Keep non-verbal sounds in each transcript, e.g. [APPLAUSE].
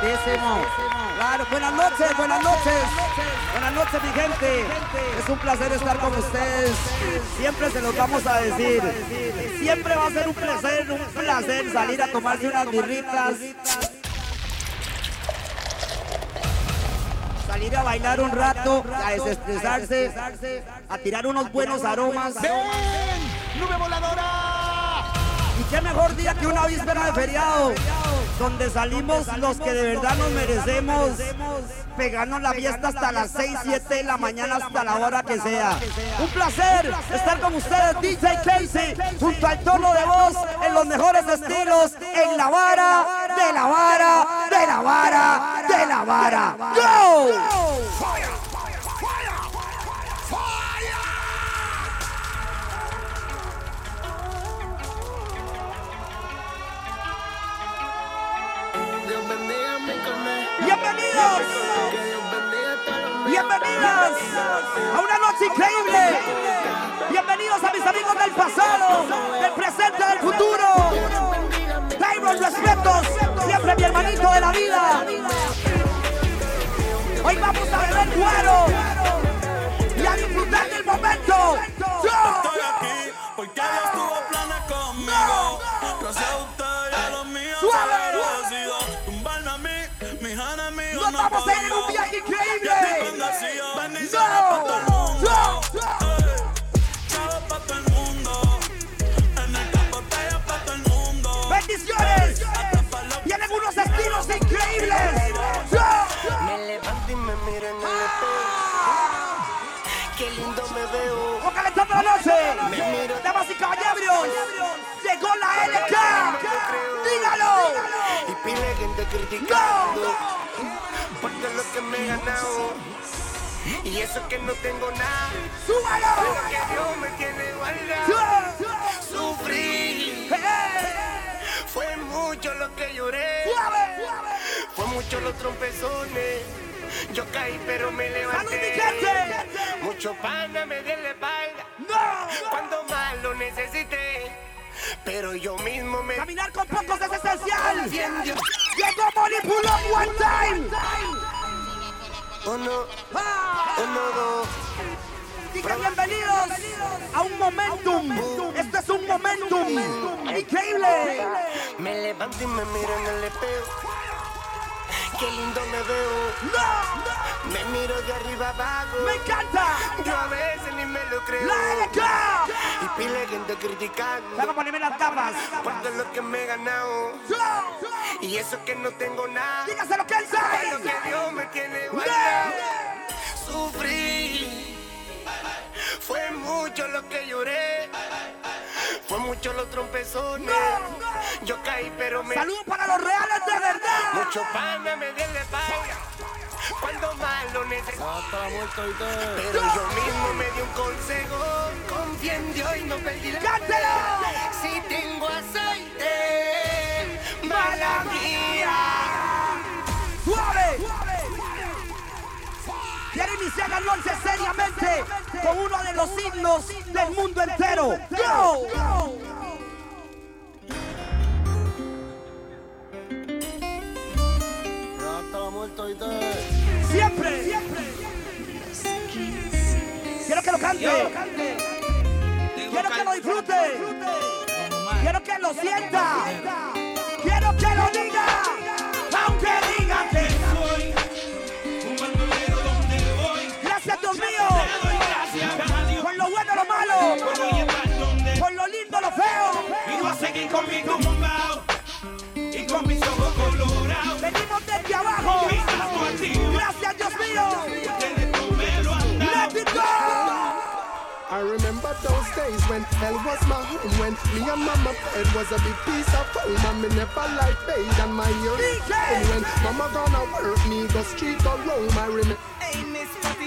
Claro, buenas noches, buenas noches. Buenas noches, mi gente. Es un placer estar con ustedes. Siempre se los vamos a decir. Siempre va a ser un placer, un placer salir a tomarse unas birritas. Salir a bailar un rato, a desestresarse, a tirar unos buenos aromas. ¡Ven! ¡Nube voladora! Y qué mejor día que una víspera de feriado, donde salimos los que de verdad nos merecemos, pegarnos la fiesta hasta las 6, 7 de la mañana, hasta la hora que sea. Un placer estar con ustedes, DJ Casey, junto al tono de voz, en los mejores estilos, en la vara, de la vara, de la vara, de la vara. ¡Go! Bienvenidos. Bienvenidas a una noche increíble. Bienvenidos a mis amigos del pasado, del presente, del futuro. Tyron, respetos. Siempre mi hermanito de la vida. Hoy vamos a beber cuero y a disfrutar del momento. Estoy aquí estilos increíbles. Me levanto y me miro en el espejo. Qué lindo me veo. Vamos calentando la noche. Damas y caballeros, llegó la LK. Dígalo. Y pile gente criticando. Por todo lo que me he ganado. Y eso que no tengo nada. Súbalo. Que Dios me tiene guardado. Sufrí. Fue mucho lo que lloré. Fue mucho los trompezones. Yo caí pero me ¡Salud, mi levanté. gente! Mucho pana me en la espalda. No. Cuando más lo necesité. Pero yo mismo me Caminar con pocos es esencial. Llegó Manipulón one time. Uno, uno, dos. Bienvenidos a un momentum. Esto es un momentum increíble. Me levanto y me miro en el espejo. Qué lindo me veo. No. Me miro de arriba abajo. Me encanta. Yo a veces ni me lo creo. La. Y pile gente criticando. Vamos a ponerme las tapas. Todo lo que me he ganado. Y eso que no tengo nada. Dígase lo que él sabe. que Dios me tiene guardado. Sufrí. Fue mucho lo que lloré. Mucho los trompezones. Yo caí, pero me. Saludos para los reales de verdad. Mucho pana me la espalda. Cuando más lo necesito. Pero yo mismo me di un consejo. Confía en Dios y no perdí la ¡Cántelo! Si tengo aceite, mala mía. ¡Suave! Quiero iniciar la noche seriamente con uno de los himnos del mundo entero. ¡Go! Siempre, siempre. Quiero que lo cante. Quiero que lo disfrute. Quiero que lo sienta. Quiero que lo voy a seguir con mi tumbao y con mis ojos colorados. Venimos desde abajo. Mi santo activo, Gracias, Dios mío. ustedes no me lo han dado. Let it go. I remember those days when hell was my home When me and mama it was a big piece of home And me never like paid and my ear And when mama gonna work me go street or roam I remember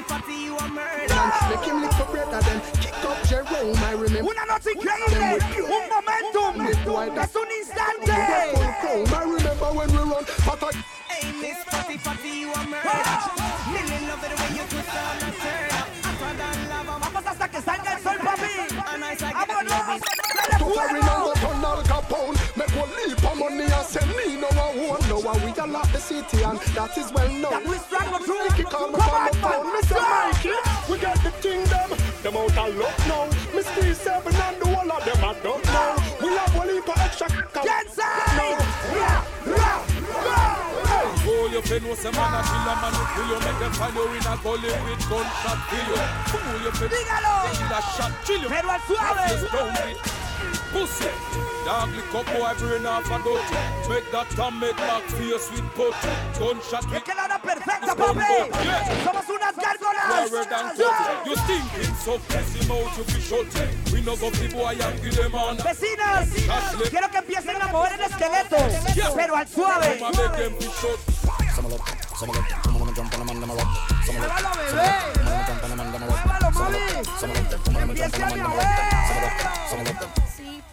Hey, Miss Fatty Fatty, you a murder. and make him lick up brother then kick up Jerome I remember Una noche increíble. Un momentum. Es un instante. full chrome I remember when we run but I Hey, Miss Fatty Fatty, you a murder. Million love it the way you twist on and turn up. Hotter than lava, Vamos hasta que salga el sol, papi. and I say, get Vámonos. Dale to carry fuego. on the turn Al Capone Make one leap of money and send me no one one No one we gal of the city and that is well known. That we struggle through. Mickey call me Come from on, the phone. Mr. Mikey, we got the thing them. Them out of luck now. Me squeeze seven and the whole of them I don't know. We have one heap of extra. c- Inside. Ra, ra, ra. Oh, you fin was a man a kill a man who kill you Make them find you in a gully with gunshot kill you Oh, you fin Dígalo. kill a shot kill you Pero al suave. Just down with pussy. Dog lick up boy brain off a dirty Make that Tom make back face with putty Gunshot Es with que la hora perfecta, papi. Somos unas gárgolas. Rarer than cut You stinking so pussy mouth you be shut We no go the boy and give them on Vecinas, quiero que empiecen a mover el esqueleto, pero al suave. Muévalo, bebé. Muévalo, mami. Empiece a mover.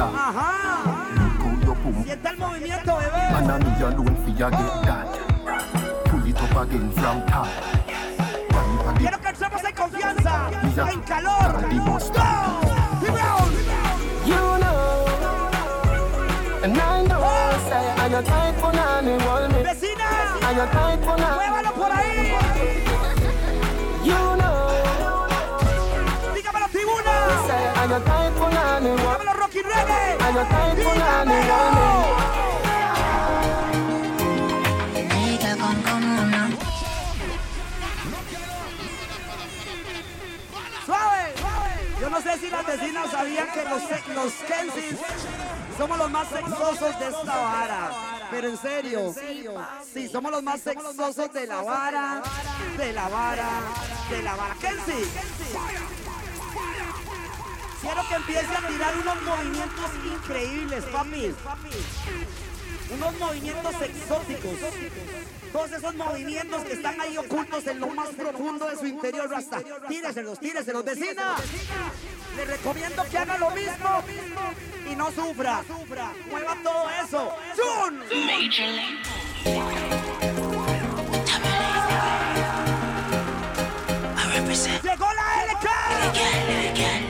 black. Si está el movimiento, bebé. You. Pull it up again from top. Quiero que en confianza, en calor. Go. You know, and I know, I got type for nani, Vecina, I got type for nani. Muévalo por ahí. Say, I'm your type for nanny, hold me. Dígamelo, Rocky Reggae. For. Suave. Yo no sé si las vecinas sabían que los, los Kensis somos los más sexosos de esta vara. Pero en serio, sí, somos los más sexosos de la vara, de la vara, de la vara. Kensi, quiero que empiece a tirar unos movimientos increíbles, papi. Unos movimientos exóticos. Todos esos movimientos que están ahí ocultos en lo más profundo de su interior, Rasta. Tíreselos, tíreselos, vecina. Le recomiendo que haga lo mismo y no sufra. Mueva todo eso. ¡Chun! ¡Llegó la LK!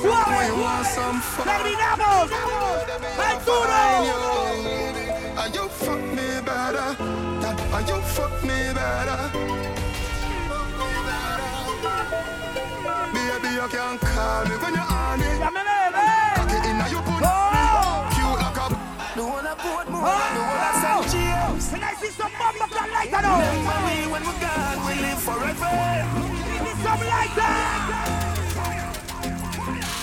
suave! ¡Terminamos! ¡Al duro! And you fuck me better. And you fuck me better. Baby, you can call me when you're on it. ¡Llámeme, bebé! Get in and you put ¡Oh! cute like a The one I put more, ¡Oh! the one I send cheers. Can I see some bomb of that now? Remember me when we're gone, we live forever. Give me some lighter!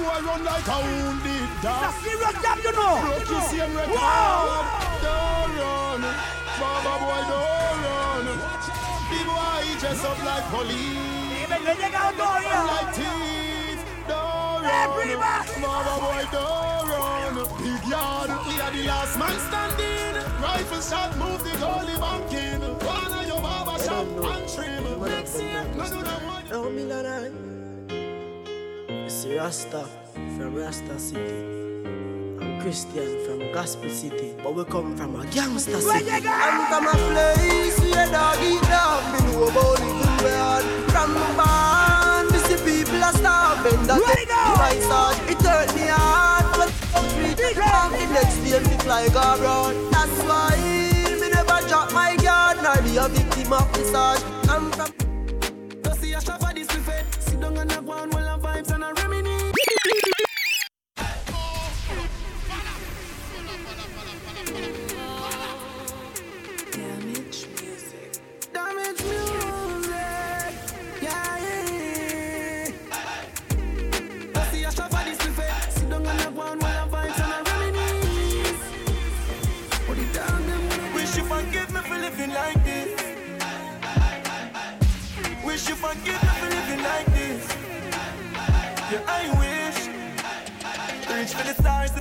boy run like a wounded dog. It's a serious job, you know. Broke you same record. Don't run. Baba boy, don't run. The boy dress up like police. No he llegado todavía. Like thief. Don't run. Baba boy, don't run. Big yard. We are the last man standing. Rifle shot, move the goalie back in. One of your barber shop and trim. Next year, no do that one. Milanai. Rasta from Rasta City. I'm Christian from Gospel City, but we come from a gangster city. I'm from a place where dog eat dog. Me know about it bad. From the barn, me see people are starving. That my son, it hurt me hard. But I'm the next day me fly go around. That's why me never drop my guard, nor be a victim of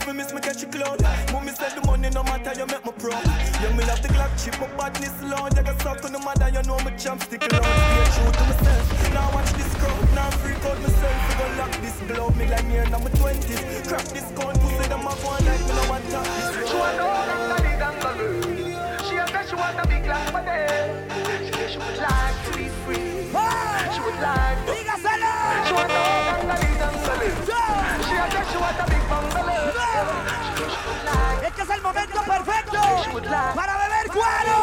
me miss me catch a clown. Mommy said the money no matter, you make me proud. Young me love the Glock chip, my badness loud. I got stuck on the mother, you know me my chopstick around. Stay true to myself. Now watch this crowd, now freak out myself. We gon' lock this blow me like near number twenties. Crack this gun, pussy them a go like me no want top this. She want all of the big and She a say she want a big glass for them. She say she would like to be free. She would like. Diga salud. She want all. momento perfecto para beber cuero.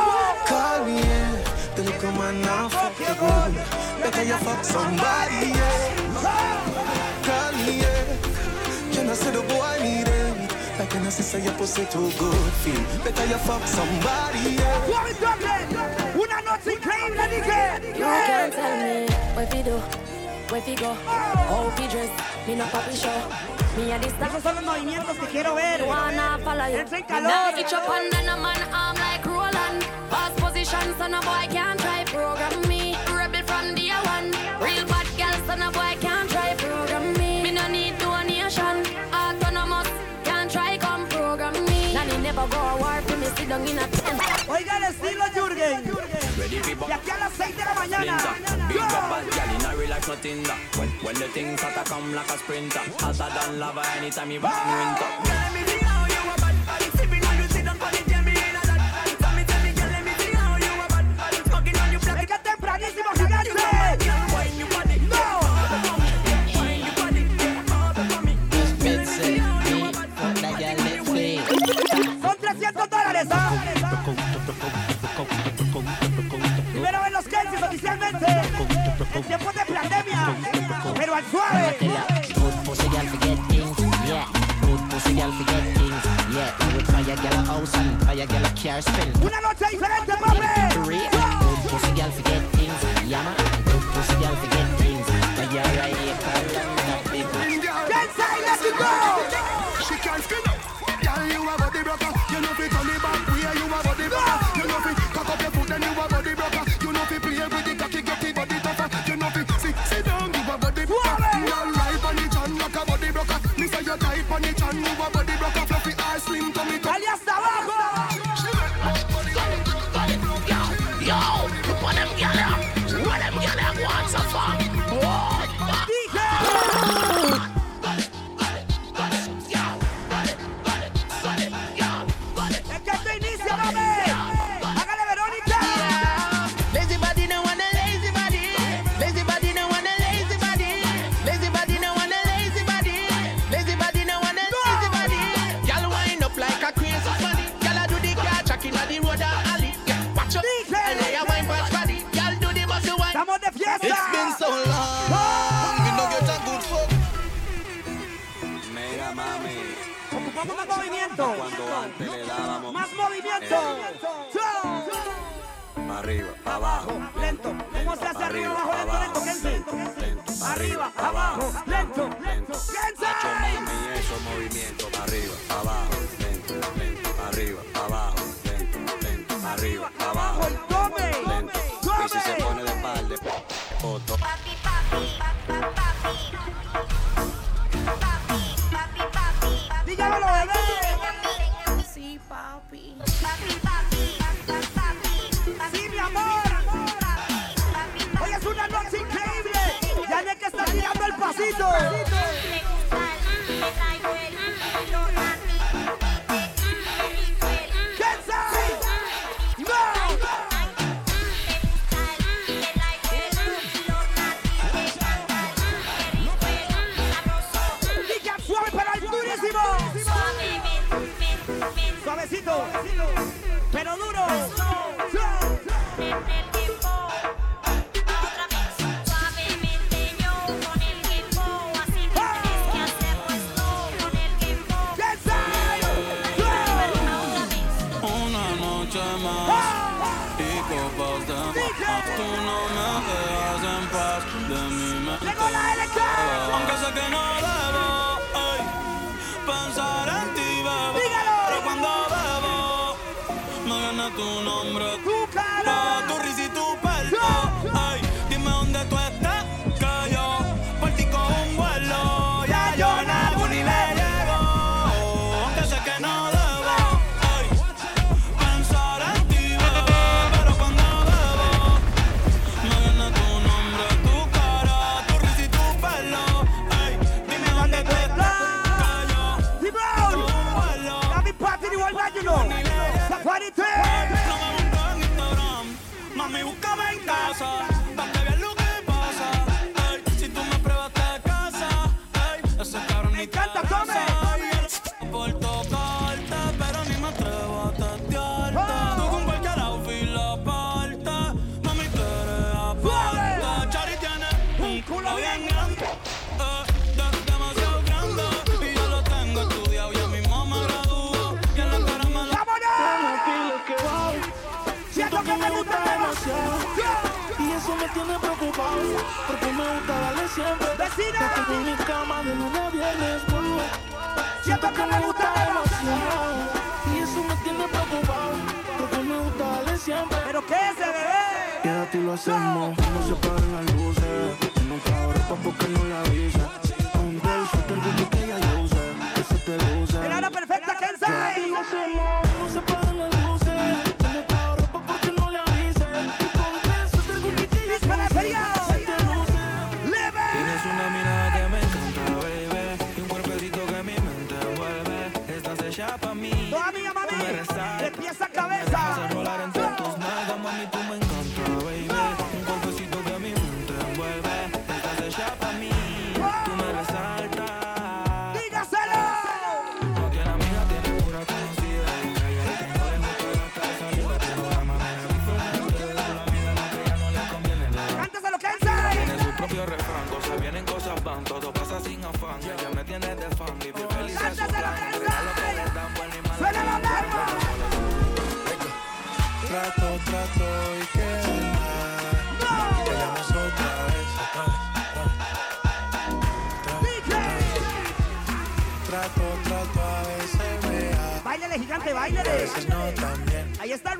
Call me, yeah. Then come and now fuck the. Better you fuck somebody, yeah. Call me, yeah. Can I say the boy need it? Like an sister, you're supposed to good feel. Better you fuck somebody, yeah. What is You can't tell me what we do surge. I'm from Esos son los movimientos que quiero ver. Entra en calor. Fast position, son of boy can't try program me. Rebel from the one. Real bad girl, son of boy can't try program me. Me no need donation. Autonomous, can't try come program me. Nanny never go a war for me, sit down in a tent. Oiga el estilo Jürgen. Y aquí a las 6 de la mañana. Big up bad girl in a real life nothing that. When, when the things start to come like a sprinter. Hotter than lava anytime you in winter.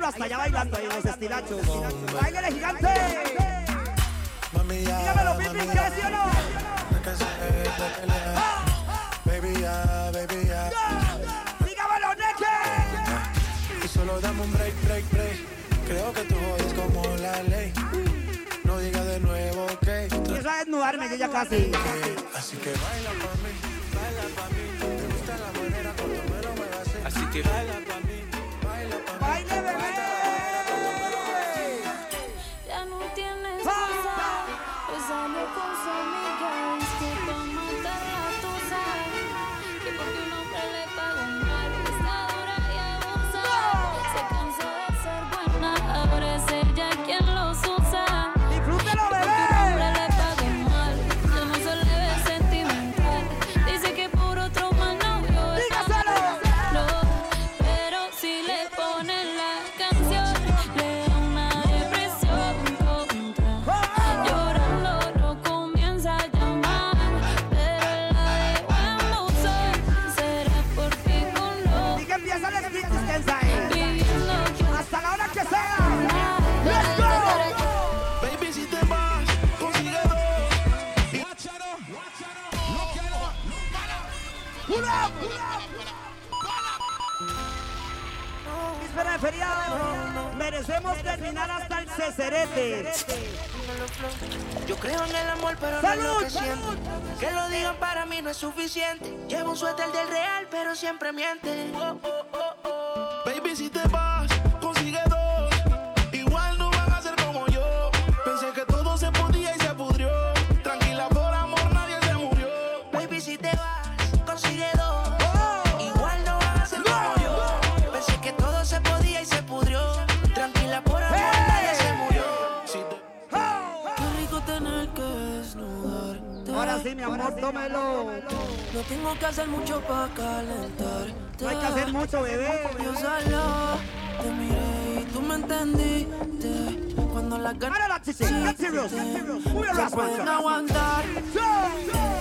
Rasta ya bailando ahí en los estilachos. Hasta la que. Let's go. Baby, si te quiero. Yo creo en el amor, pero no lo que. Que lo digan para mí no es suficiente. Llevo un suéter del real, pero siempre miente. Mi amor, tómelo. No tengo que hacer mucho para calentar. No hay que hacer mucho, bebé. Yo solo te miré y tú me entendiste. Cuando las ganas Ahora, chichi, let's serious, let's serious. Se pueden aguantar.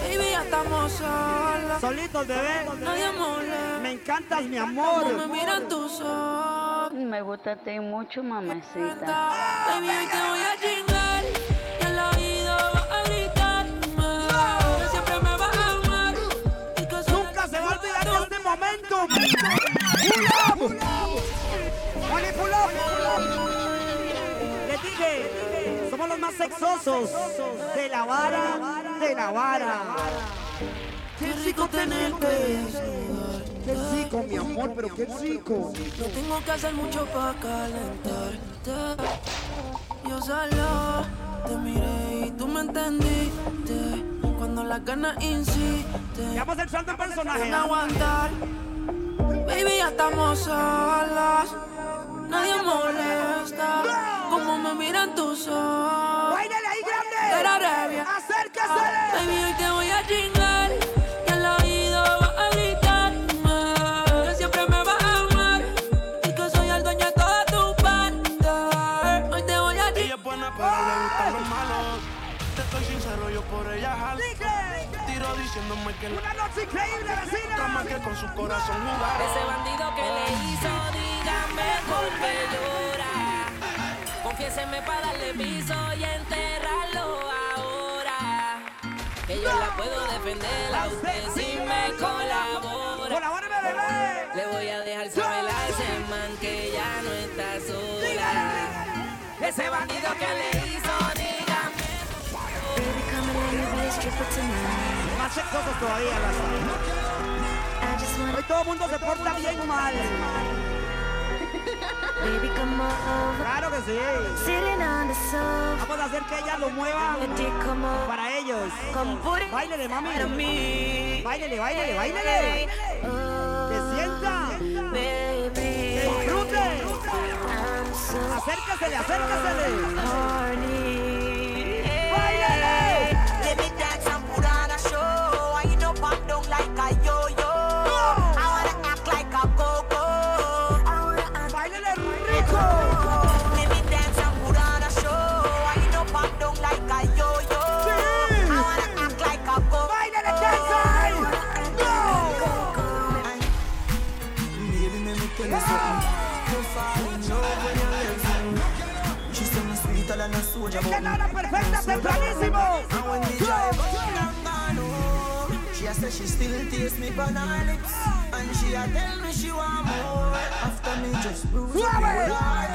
Baby, ya estamos solas. Solitos, bebé. Nadie molesta. Me encantas, mi Como amor. me miran tus ojos. Me gusta a ti mucho, mamacita. Baby, hoy te voy a más sexosos de la vara, de la vara. Qué rico tener que desnudar. Qué rico, mi amor, pero qué rico. No tengo que hacer mucho para calentarte. Yo solo te miré y tú me entendiste. Cuando las ganas insisten. Ya entrando en personaje. Pueden aguantar. Baby, ya estamos solas. Nadie molesta. Como me miran tus ojos. ¡Báilale ahí, grande! De la rabia. ¡Acércase! Baby, hoy te voy a chingar. Y al oído vas a gritarme. Que siempre me vas a amar. Y que soy el dueño de toda tu parte. Hoy te voy a Ella chingar. es buena, pero le gustan los malos. Te estoy sincero, yo por ella jalo. Tiro diciéndome que ¡Una noche increíble, vecina! que con su corazón jugar. Ese bandido que le hizo, llora. Confiéseme para darle piso y enterrarlo ahora. Que yo la puedo defender a usted si me colabora. Le voy a dejar saber a ese man que ya no está sola. Ese bandido que le hizo, dígame. Baby, come and let me be a stripper tonight. Más sexosos todavía, las Hoy todo el mundo se porta bien mal. Baby, come over. Claro que sí. Sitting on the sofa, Vamos a hacer que ellas lo over. para ellos. Báilele, mami. Báilele, báilele, báilele. Oh, Que sienta. baby, Disfrute. Acércasele, acércasele. Soldier, but nada perfecta, tempranísimo. And when we drive up she a oh? say she still taste me on her lips, and she a tell me she want more. After me just bruise the heart,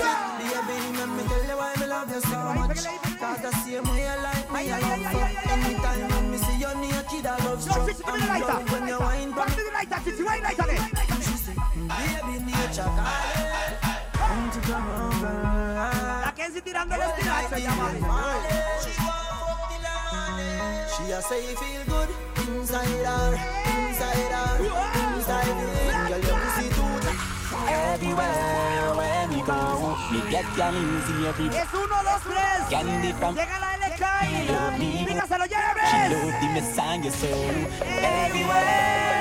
baby, let me tell you why me love you so much. Cause the same way you like me, I love you. Anytime when me see you naked, I love Yo, struck. chichi, give me And the love when you wine back. to the lighter, chichi, wine lighter there. She say, baby, nature calling. She a say feel good inside inside inside. Girl, you too everywhere when we go. we get can easy Everywhere. Es uno dos tres. Candy from. Llega la. Dígaselo, Jeremy. She love the message so. Everywhere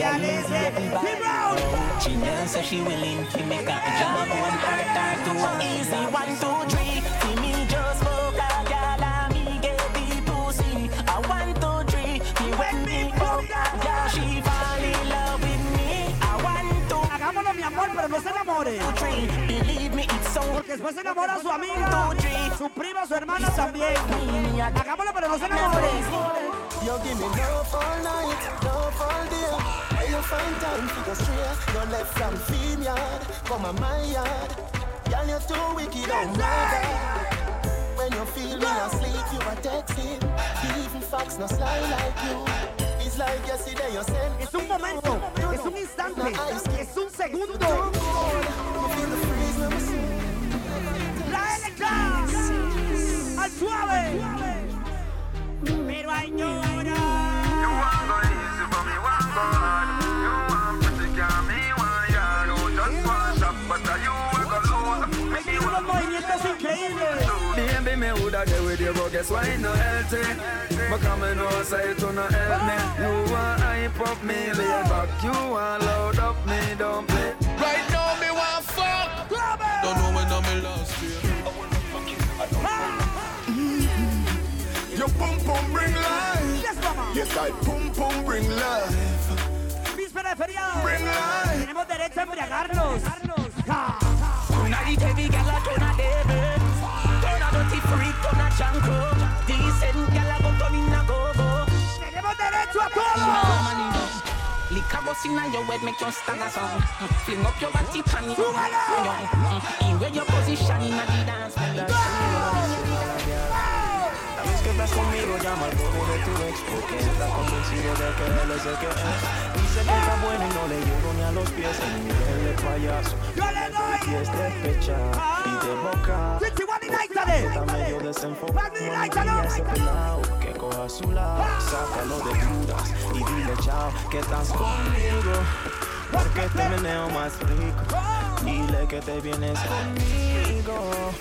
can easy everybody easy. Round. She knows so she willing to make a job one her time to easy one two three me girl me one two three Me girl pero no se enamore. Believe me it's so Porque después se enamora su amiga, su prima, su hermana también. Hagámoslo, pero no se enamore. You give me love all night, love all day. Where you find time to go straight? You left from field yard, come on my yard. Girl, you're too wicked, oh my God. When you feel me asleep, you are texting. Even facts not slide like you. It's like yesterday you sent Es un momento, es un instante, es un segundo. La LK al suave. Pero añora. Me dio unos movimientos increíbles. Baby, me woulda get with you, but guess why it no healthy? But come and know, say it to no help me. You want hype up me, lay back. You want load up me, don't play. Right now, me want fuck. Don't know Yes, mama. Yes, I pum pum bring life. Víspera de feriado. Bring life. Tenemos derecho a embriagarnos. Ja. Tonight heavy gal a turn a devil Turn a dirty freak, turn a janko Decent gal a go turn in a go-go Tenemos derecho a todo. Lick a bus inna your head, make you stand a song Mm, Fling up your body, pan it In where your position inna the dance Estás conmigo, llama al bobo de tu ex Porque está convencido de que él es el que es. Dice que está bueno y no le llego ni a los pies En nivel de payaso. Yo le doy. Y es despecha y de boca. Está medio desenfocado No ese pelao que coja su lado Sácalo de dudas y dile chao Que estás conmigo porque te meneo más rico. Dile que te vienes conmigo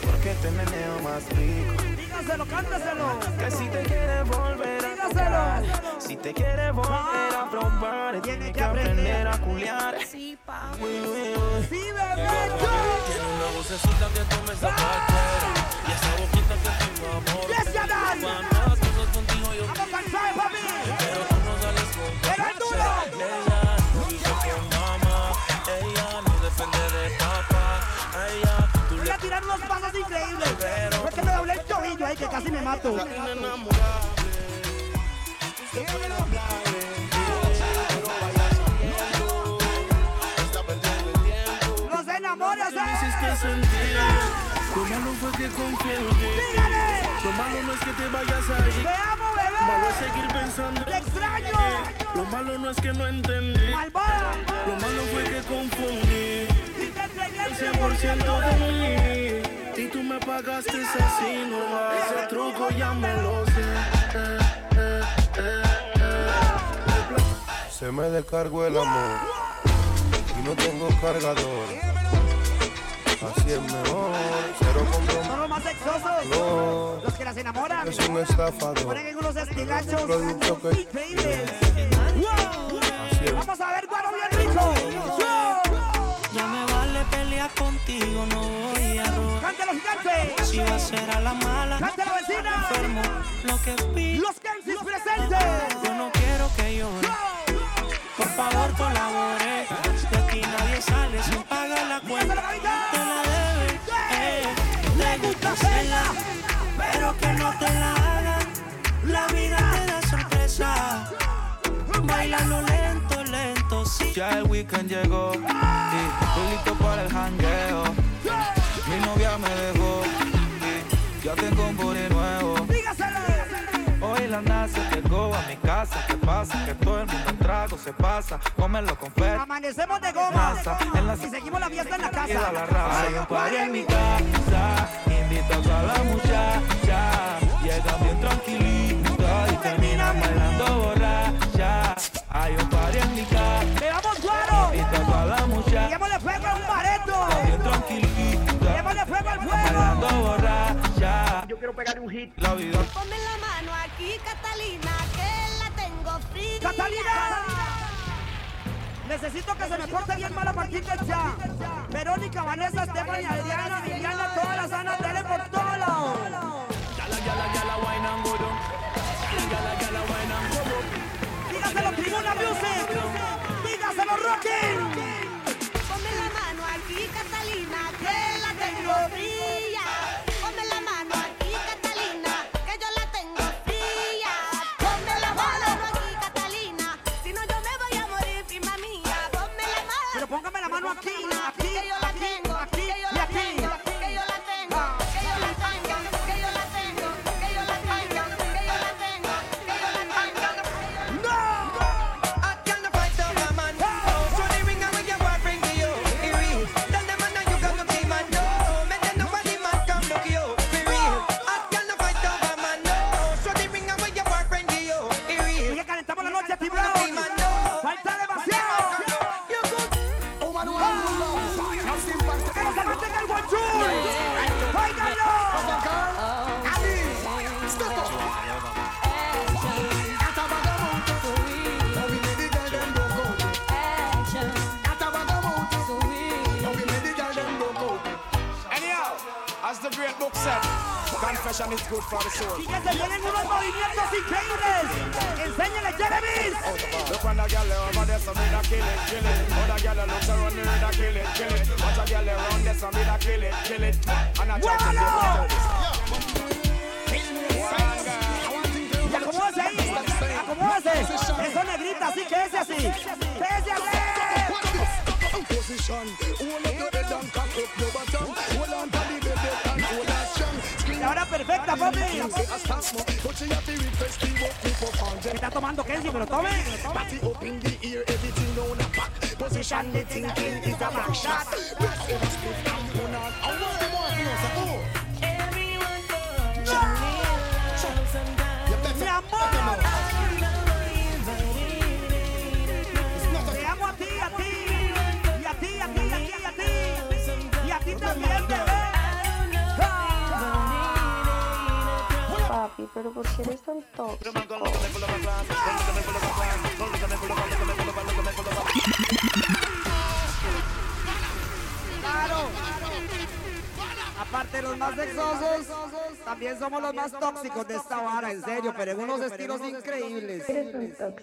Porque te meneo más rico Dígaselo, cántaselo. que si te quieres volver a tocar, si te quieres volver a probar, tienes que aprender a culiar. Sí, Uy, uy, uy. Sí, bebé. Tiene una vocecita que tú me sacaste Y esa boquita que tengo amor Yes, ya dan. Cuántas cosas contigo yo Vamos a papi. Pero tú no sales con Era el duro. Increíbles. Porque me doblé el tobillo ahí que casi me mato. Los enamores, Me hiciste sentir Lo malo fue que confié en ti. Lo malo no es que te vayas a ir Te amo, bebé. Malo es seguir pensando Te extraño. Lo malo no es que no entendí Malvada. Lo malo fue que confundí Y te entregué el 100% de mí Y tú me pagaste así nomás Ese truco ya me lo sé eh, eh, eh, eh. Se me descargó el amor y no tengo cargador. Así es mejor, cero compromiso. Son los más sexosos. No. Los que las enamoran. Es un estafador. Ponen en unos estilachos Producto que- increíbles. Vamos a ver, guaro bien rico. Ya me vale pelear contigo, no voy. Cante. Si va a ser a la mala, Cante la vecina. enfermo, lo que pido. Los Kensis presentes. Yo no quiero que llore. Por favor, colabore. De aquí nadie sale sin pagar la cuenta. Te la debe. Eh. Le gusta hacerla, pero que no te la hagan. La vida te da sorpresa. Bailalo lento, lento, sí. Ya el weekend llegó y estoy listo para el jangueo. Nace llegó a mi casa. ¿Qué pasa? Que todo el mundo en trago se pasa. Cómelo con fe. Amanecemos de goma. En la Y seguimos la fiesta en la casa. la raza. Hay un party en mi casa. Invito a toda la muchacha. Llegan bien tranquilita y terminan bailando borracha. Hay un party en mi casa. ¡Le vamos, guaro! Invito a toda la muchacha. Démosle fuego a un bareto. Bien tranquilita. Démosle fuego al Bailando fuego. Borracha. Yo quiero pegarle un hit. La vida. Ponme la mano aquí, Catalina, que la tengo fría. ¡Catalina! Necesito que se me porte bien mal a partir de ya. Verónica, Vanessa, Stephanie, Adriana, Viviana, todas las anas, dele por todo lado. Dígaselo, Tribuna Music. Dígaselo, Rocking. Ponme la mano aquí, Catalina, que la tengo fría.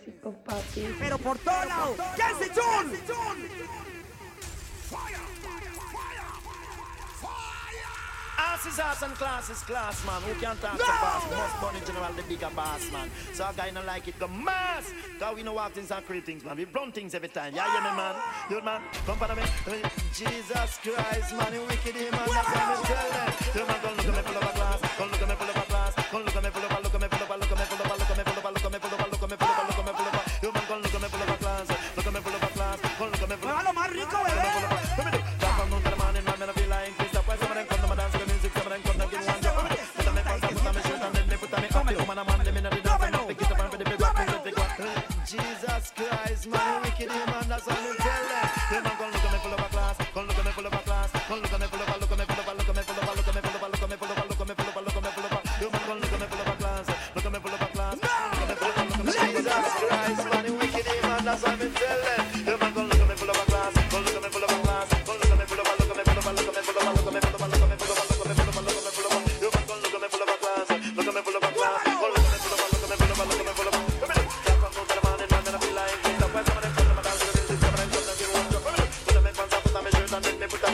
México, papi. Pero por todo lado, Jesse John. Asses, ass, and class is class, man. Who can't talk no! to boss? No! Most money general, the bigger boss, man. So a guy no like it, go mass. Cause we know what things and things, man. We run things every time. Yeah, yeah, me, man. You man, come for me. Jesus Christ, man. You wicked, man. That's what I'm telling them. You man, go look at me, pull up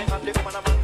money and the man the man.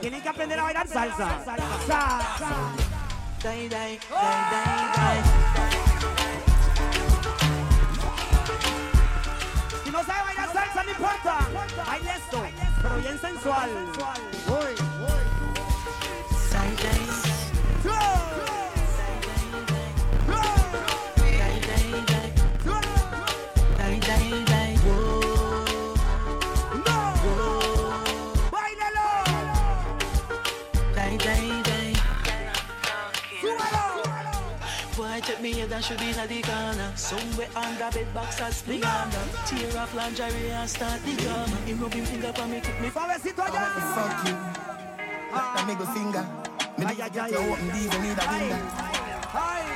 Tienen que aprender a bailar salsa. Salsa. Day, importa. Baile esto, pero bien sensual. Should be in the corner. Somewhere under bed box or spring under. Tear off lingerie and start the drama. Him rub him finger for me, kick me. Suavecito allá. Fuck you. Like a middle finger. Me Ay, ay, ay. you open these and need a window. ¡Ay!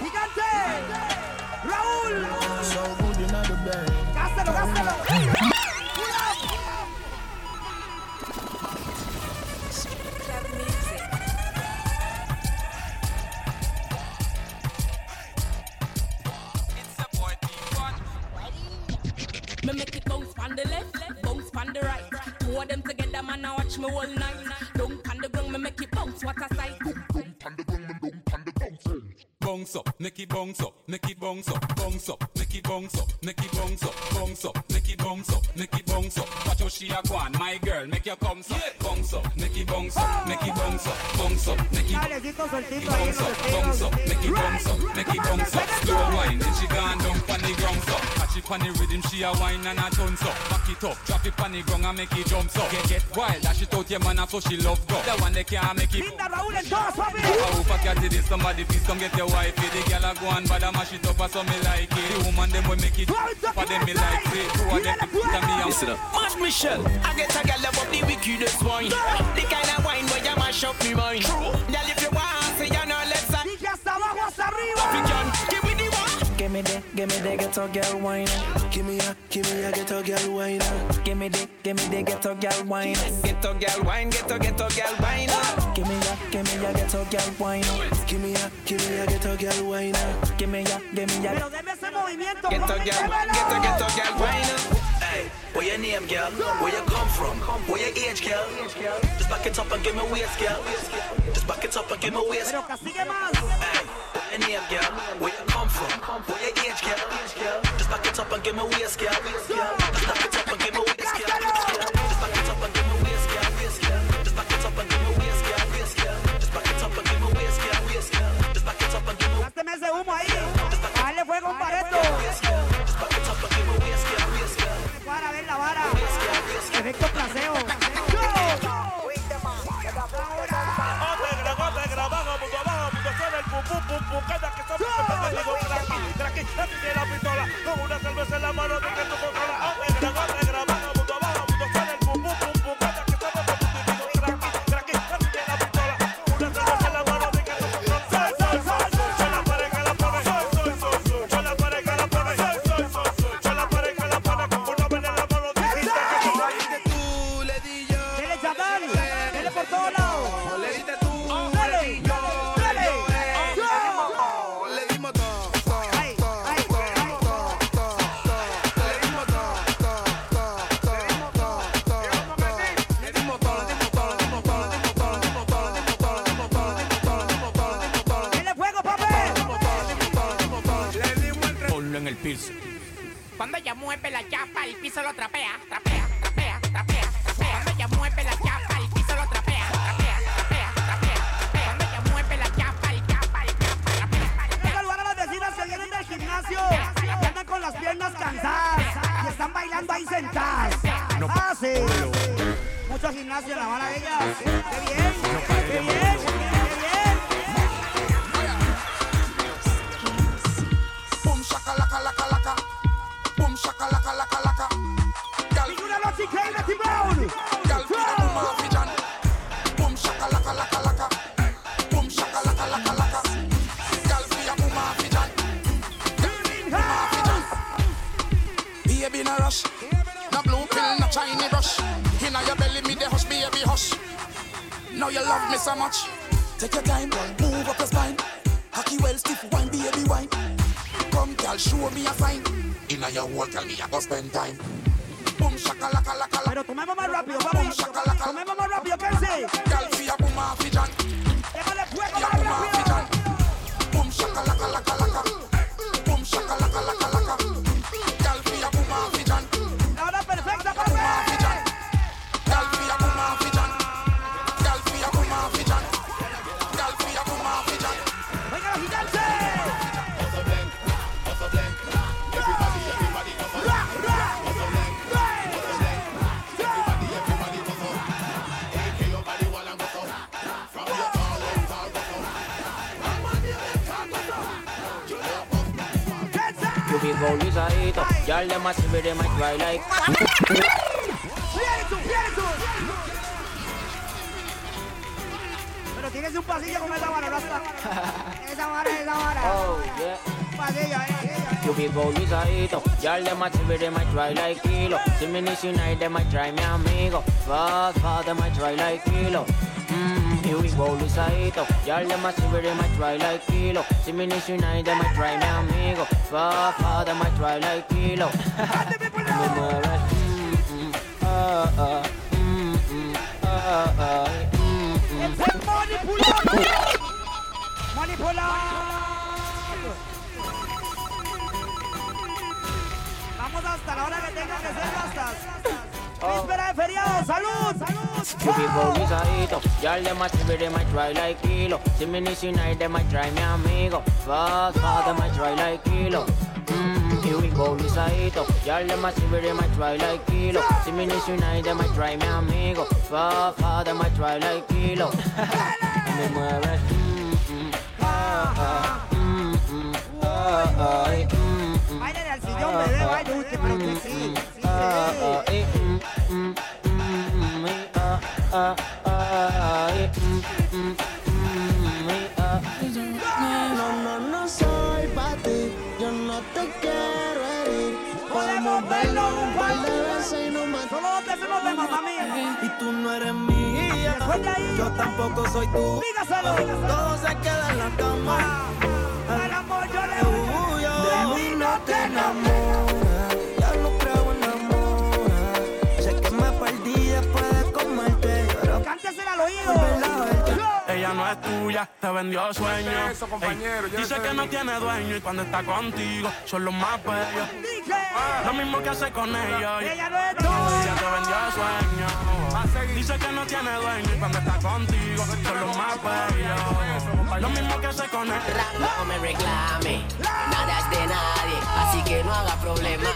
¡Gigante! ¡Raúl! So good in the bed. ¡Gástalo, gástalo! It bounce up, make it bounce up, so. Catch it pon the rhythm, she a wine and a dance up. Back it up, drop it pon the ground and make it jump up. Get get wild, dash it out your man, so she love go. The one they can't make it. Linda Raúl en todas, papi. I hope I catch it, somebody please come get your wife. The girl a go and bad and mash it up, so me like it. The woman them will make it, for them me like it. Two of them put on me and Listen up. Mash Michelle, I get a gal above the wickedest wine. The kind of wine where you mash up me mind. Girl, the, give me the ghetto girl wine. Give me a, give me a ghetto girl wine. Give me the, give me the ghetto girl wine. Ghetto girl wine, ghetto ghetto girl wine. Give me a, give me a ghetto girl wine. Give me a, give me a ghetto girl wine. Give me a, give me a. Pero deme ese movimiento, Ghetto girl, démelo. ghetto ghetto girl wine. Hey, where your name, girl? Where you come from? Where your age, girl? Just back it up and give me waist, girl. Just back it up and give me waist. Pero castigue más. Hey, where your name, girl? Where you come from? Where your age, girl? Just back it up and give me waist, girl. Just back it up and give me waist, girl. Humo ahí. Dale fuego para esto. Para ver la vara. Efecto placebo. emboscada que estamos de la pistola, con una cerveza en la mano, de que tú controlas. Pero tienes un pasillo con esa vara, Rasta. [LAUGHS] Esa vara, esa vara. Oh yeah. Un pasillo, eh. You be go lisadito, y'all them a see them a try like kilo. See me this unite them a try me amigo. Fuck, fuck them a try like kilo. Here we go lisadito, y'all them a see them a try like kilo. See me this unite them a try me amigo. Fuck, fuck them a try like kilo. Me mueve, mm, mm, ah, ah, mm, mm, ah, ah, mm, mm. ¡Es manipulado! ¡Manipulado! Vamos hasta la hora que tenga que ser, Rastas. Víspera de feriado, salud, salud. You be go lisadito, y'all them a see them a try like kilo. See me this unite them a try me amigo. Fuck, fuck them a try like kilo. Mm, here we go lisadito, y'all them a see them a try like kilo. See me this unite them a try me amigo. Fuck, fuck them a try like kilo. [LAUGHS] Me mueve, mm, mm, ah, ah, mm, mm, ah, ah, eh, mm, mm, Báilale al sillón, bebé, baile usted, pero que sí. Sí, ah, ah, sí. eh, mm, mm, mm, mm, eh. No, no, no soy pa' ti, yo no te quiero herir. Podemos verlo un par de veces y no más. Solo dos veces nos vemos, mami. Y tú no eres mía, yo tampoco soy tú. dígaselo. Todo se queda en la cama. Al amor yo le Tuyo, de mí no te enamoras. Al oído. Ella no es tuya, te vendió sueño. Eso, compañero, Ey, ya dice que no tiene dueño y cuando está contigo son los más bellos. Lo mismo que hace con ellos. Ella no es Ella te vendió sueño. Dice que no tiene dueño y cuando está contigo son los más bellos. Lo mismo que hace con él. No me reclame, nada es de nadie, así que no haga problemas.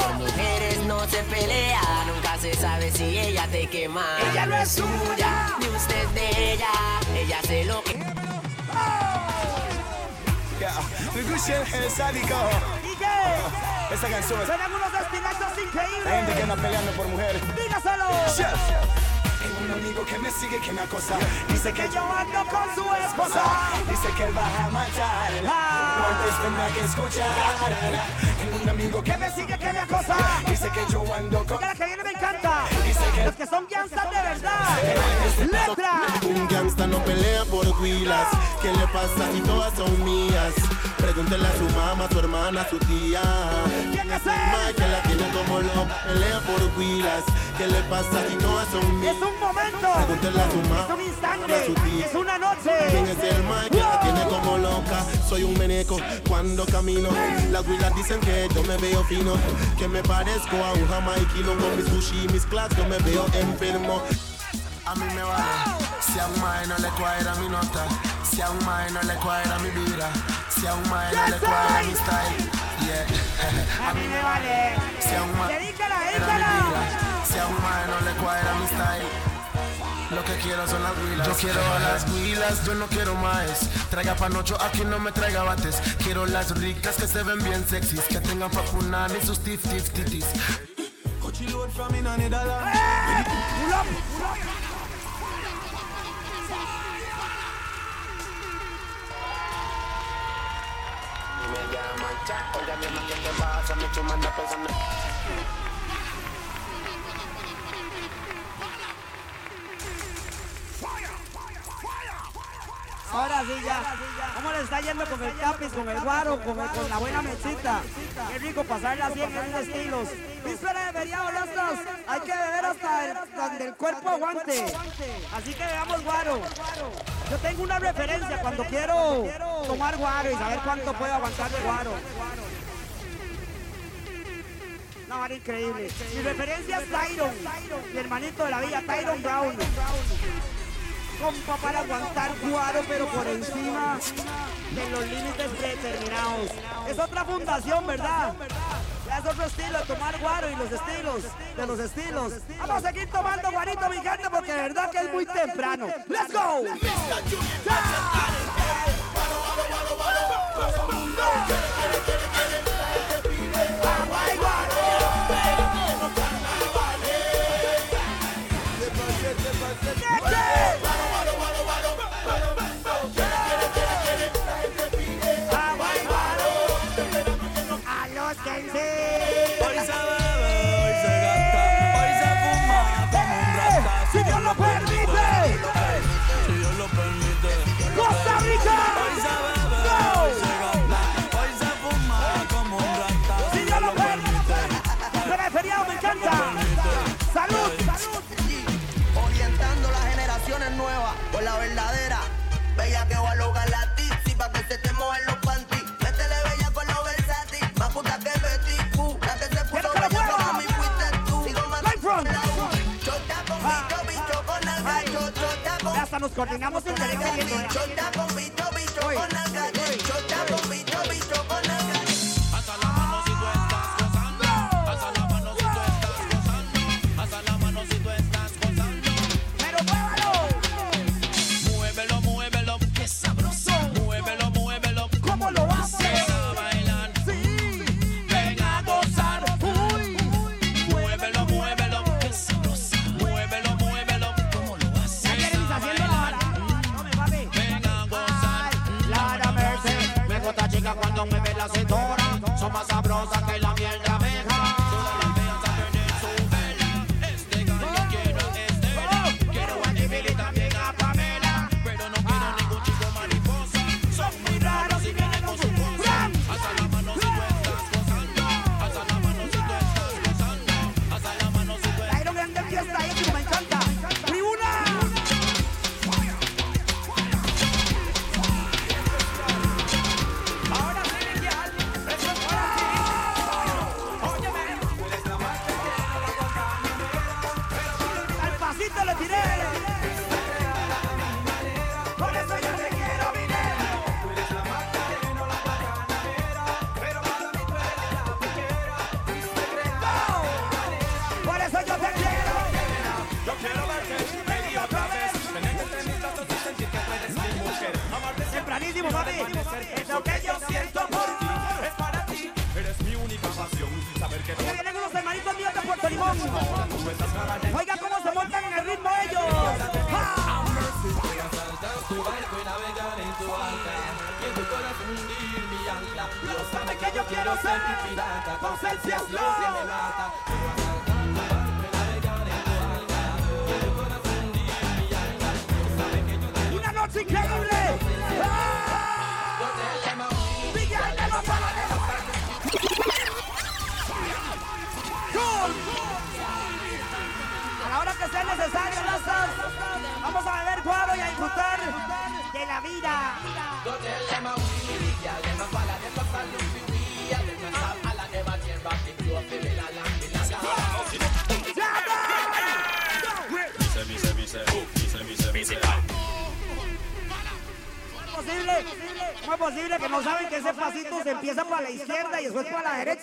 Por mujeres no se pelea, nunca se sabe si ella te quema. Ella no es suya, usted es de ella, ella hace lo que. Sádico. Esa canción es. Unos espinazos La gente increíbles. que anda peleando por mujeres. Dígaselo. Tengo un amigo que me sigue, que me acosa. Dice que yo ando con su esposa. Dice que él va a matar. Ah. Antes tendrá que escuchar. Tengo un amigo que me sigue, que me acosa. Dice que yo ando con. La que viene me encanta. Los que son gangsters de verdad. Letra. Un gangsta no pelea por huilas. ¿Qué le pasa si todas son mías? Pregúntele a su mamá, a su hermana, a su tía. ¿Quién es el que la tiene como loca? Pelea por huilas. ¿Qué le pasa si todas son mías? Es un momento. A mamá, Es un instante. Es una noche. ¿Quién es el Mike que la tiene como loca? Soy un meneco cuando camino. Las huilas dicen que yo me veo fino. Que me parezco a un jamaiquino con mis sushi y mis class. Yo me veo enfermo. A mí me vale Si a un mae no le cuadra mi nota Si a un mae no le cuadra mi vida Si a un mae no le cuadra mi style Yeah A mí me vale. Si a un mae quiero son las huilas. Yo quiero las huilas, yo no quiero más. Traiga panocho, aquí no me traiga bates. Quiero las ricas que se ven bien sexys. Que tengan papunan y sus tif tif titis. Ahora sí ya. ¿Cómo le está yendo con el capis, con el guaro, con, la buena mechita? Qué rico pasarla así en esos estilos. Víspera de. Hay que beber hasta el- el cuerpo aguante. Así que veamos guaro. Yo tengo una referencia cuando quiero tomar guaro y saber cuánto puedo aguantar de guaro. No, era increíble. Mi referencia es Tyron, mi hermanito de la vida, Tyron Brown. Compa para aguantar guaro, pero por encima de los límites predeterminados. Es otra fundación, ¿verdad? Ya es otro estilo tomar guaro y los estilos de los estilos. Vamos a seguir tomando guarito, mi porque de verdad que es muy temprano. ¡Let's go! Coordinamos eso. Chota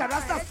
Rasta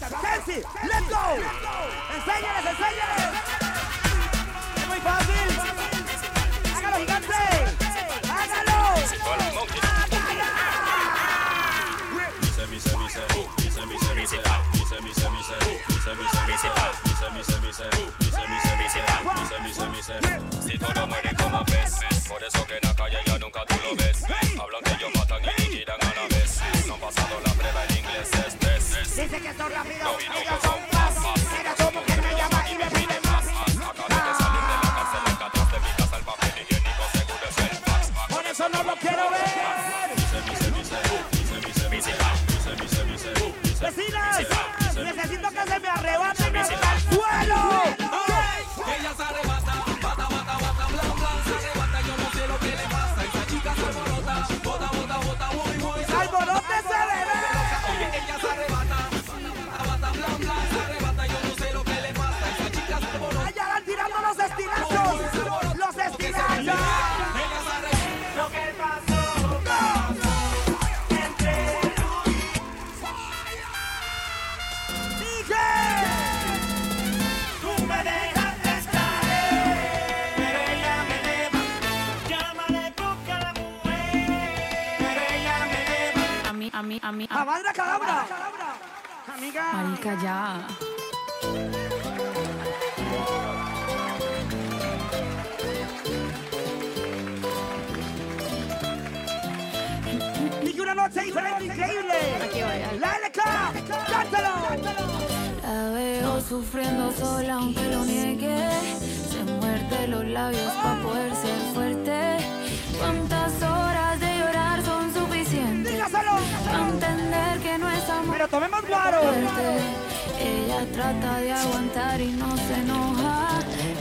trata de aguantar y no se enoja.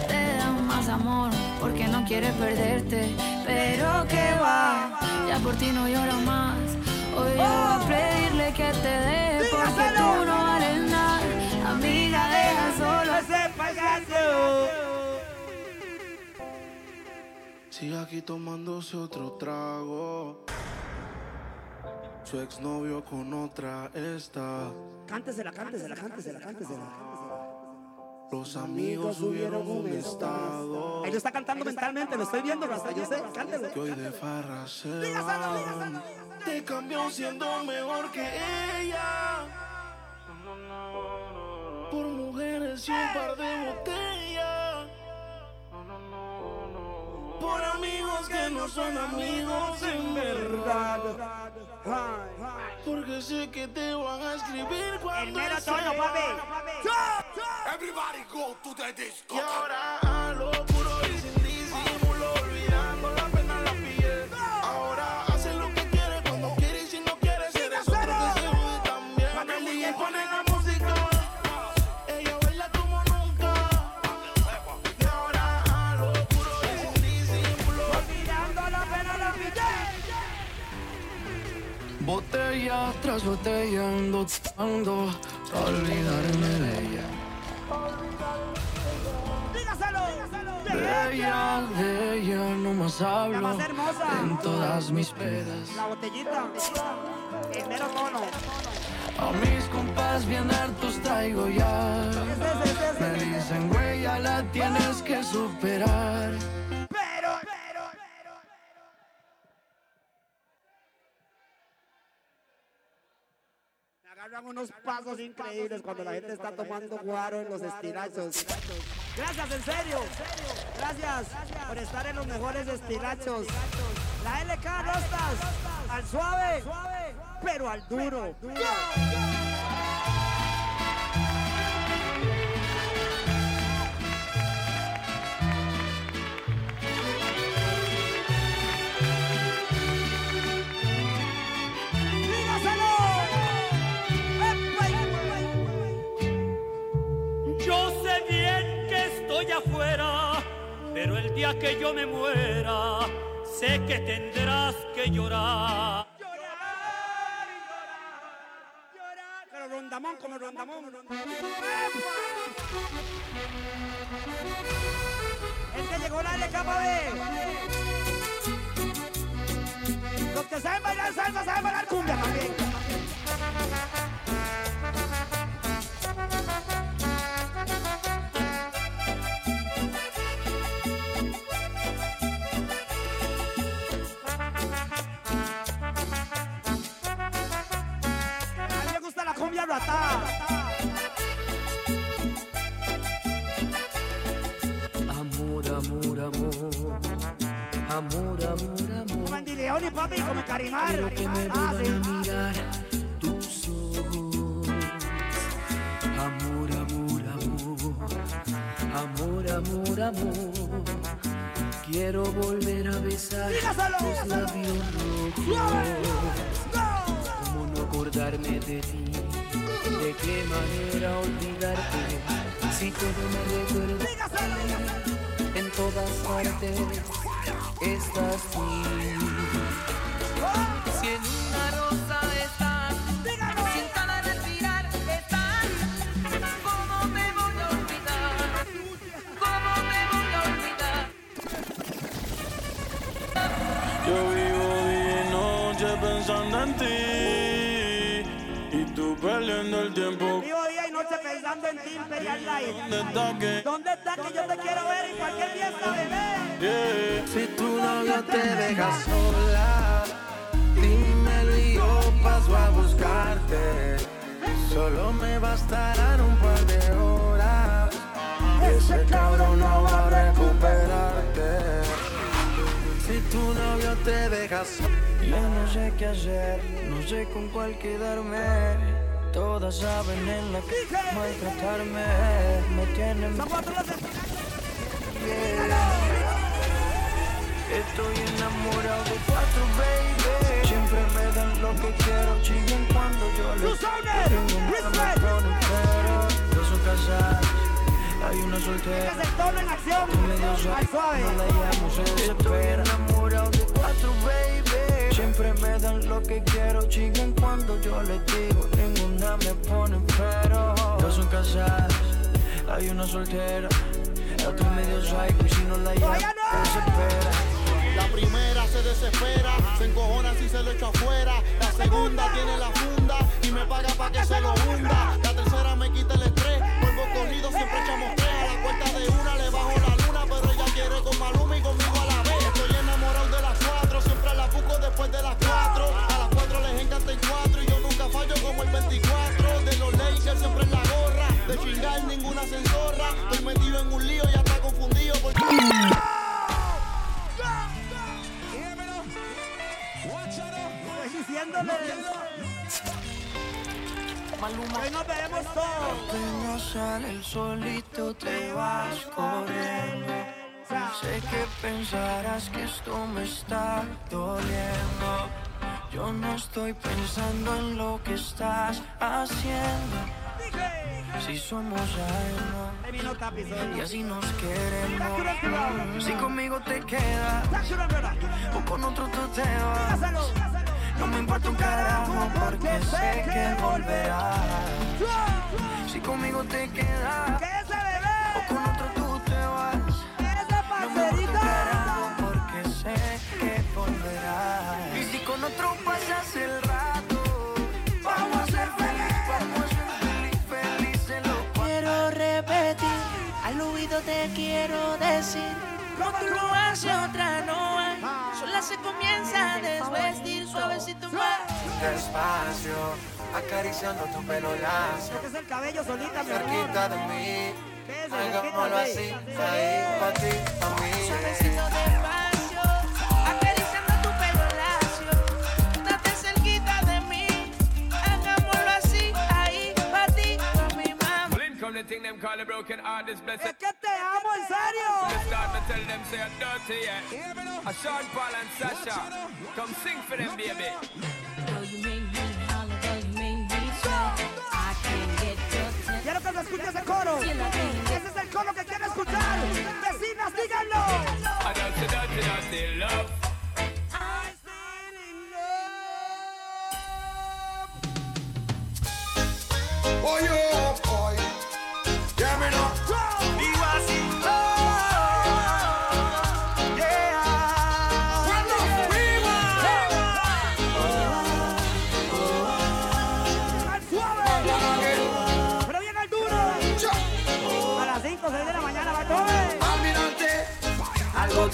Te dan más amor porque no quiere perderte. Pero que va, ya por ti no llora más. Hoy yo voy a pedirle que te dé porque tú no vales nada. Amiga, deja solo ese payaso. Sigue aquí tomándose otro trago. Su exnovio con otra está. Cántesela, cántesela, cántesela, cántesela. Los amigos subieron un estado. Él lo está cantando mentalmente, lo estoy viendo, lo estoy yo sé, cántelo. Que hoy de farra se. Te cambió siendo mejor que ella. Por mujeres y un par de botellas. Por amigos que no son amigos en verdad. Porque sé que te van a escribir cuando El mero tono, papi. Everybody go to the disco. Y ahora a lo puro tras botella ando tratando olvidarme de ella. Dígaselo. De ella, de ella no más hablo. En todas mis pedas. La botellita. En mero tono. A mis compas bien hartos traigo ya. Me dicen, güey, ya la tienes que superar. Unos pasos increíbles cuando la gente está tomando guaro en los estilachos. Gracias, en serio. Gracias por estar en los mejores estilachos. La LK Rostas, al suave, pero al duro. Pero el día que yo me muera, sé que tendrás que llorar. Pero rondamón como rondamón. Es que llegó la LKB. Los que saben bailar salsa, saben bailar cumbia también. Rata. Amor, amor, amor. Amor, amor, amor. Mandileón y papi, como Carimar. Quiero que me Ah, sí. a mirar tus ojos. Amor, amor, amor. Amor, amor, amor. Quiero volver a besar Dígaselo. tus labios rojos. ¿Cómo no acordarme de ti? ¿De qué manera olvidarte? Si todo me recuerda en todas partes estás tú. Si en una rosa estás, siéntala respirar, estás. ¿Cómo me voy a olvidar? ¿Cómo me voy a olvidar? Yo vivo día y noche pensando en ti perdiendo el tiempo Vivo día y noche pensando en ti, Imperial Light. ¿Dónde está que? ¿Dónde está que yo te quiero ver en cualquier fiesta, bebé? Yeah. Si tu novio te deja sola, dímelo y yo paso a buscarte. Solo me bastarán un par de horas. Ese cabrón no va a recuperarte. Si tu novio te deja sola, Ya no sé qué hacer, no sé con cuál quedarme. Todas saben en la que maltratarme, me tienen. Estoy enamorado de cuatro, baby. Siempre me dan lo que quiero, chillan cuando yo les Tengo ponen pero Dos son casadas, hay una soltera. Tono en acción. Medio suave, Al suave. no la llamo, se desespera. enamorado de cuatro, baby. Siempre me dan lo que quiero, chingan cuando yo les digo. Me pone pero. Dos son casadas, hay una soltera. La otra es medio psycho y si no la llamo, se desespera. La primera se desespera, se encojona si se lo echo afuera. La segunda tiene la funda y me paga pa' que se lo hunda. La tercera me quita el estrés, vuelvo corrido, siempre echamos tres. A la cuenta de una le bajo la luna, pero ella quiere con Maluma y conmigo de chingar ninguna censorra. Estoy metido en un lío y ya está confundido porque... Hoy nos veremos todos. Cuando sale el solito te vas corriendo. Sé que pensarás que esto me está doliendo. Yo no estoy pensando en lo que estás haciendo. Si somos alma y así nos queremos. Si conmigo te quedas o con otro tú te vas. No me importa un carajo porque sé que volverás. Si conmigo te quedas o con otro tú te vas. No me importa un carajo porque sé que volverás. Y si con otro te quiero decir. Otro hacia otra no hay. Sola se comienza a desvestir suavecito más. Despacio, acariciando tu pelo lacio. Este es el cabello solita, mi amor. Cerquita de mí. Hagámoslo así, ahí, pa' ti, pa' mí. Thing them call a broken heart is blessed. Es que te amo, en serio. Let's start to tell them say I'm dirty, yeah. A Sean Paul and Sasha, come sing for them, baby. Quiero que se escuche ese coro. Ese es el coro que quiero escuchar. Vecinas, díganlo. I dirty, dirty, dirty love. Oh, yo,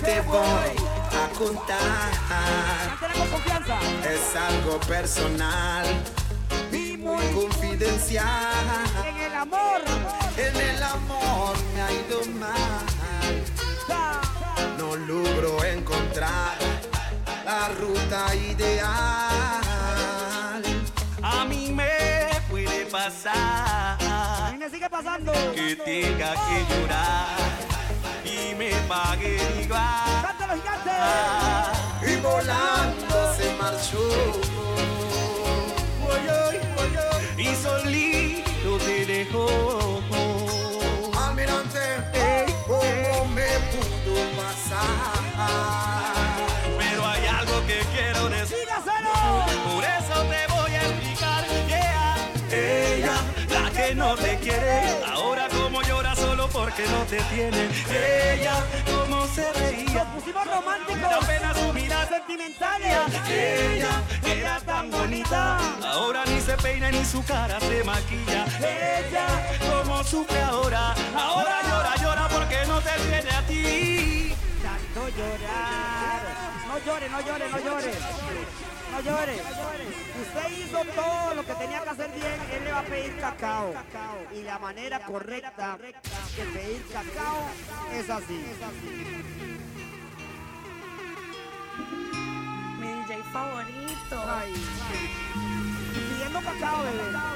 te voy a contar. Confianza. Es algo personal y muy confidencial. En el amor. En el amor me ha ido mal. No logro encontrar la ruta ideal. A mí me puede pasar A mí me sigue pasando. que tenga que llorar me pague igual. ¡Cántalo, gigante! Y volando se marchó. Y solito te dejó. Almirante, ¿cómo me pudo pasar? Pero hay algo que quiero decir. ¡Dígaselo! Por eso te voy a explicar. Yeah. Ella, la que no te quiere. No te tiene. Ella, como se reía. Nos pusimos románticos. Da pena su mirada Sentimentales. Ella era tan bonita. Ahora ni se peina ni su cara se maquilla. Ella, como sufre ahora. Ahora llora, llora porque no te tiene a ti. Tanto llorar. No llore, no llore, no llore. No llore. Usted hizo todo lo que tenía que hacer bien. Él le va a pedir cacao. Y la manera correcta de pedir cacao es así. Mi DJ favorito. Ay. Pidiendo cacao, bebé.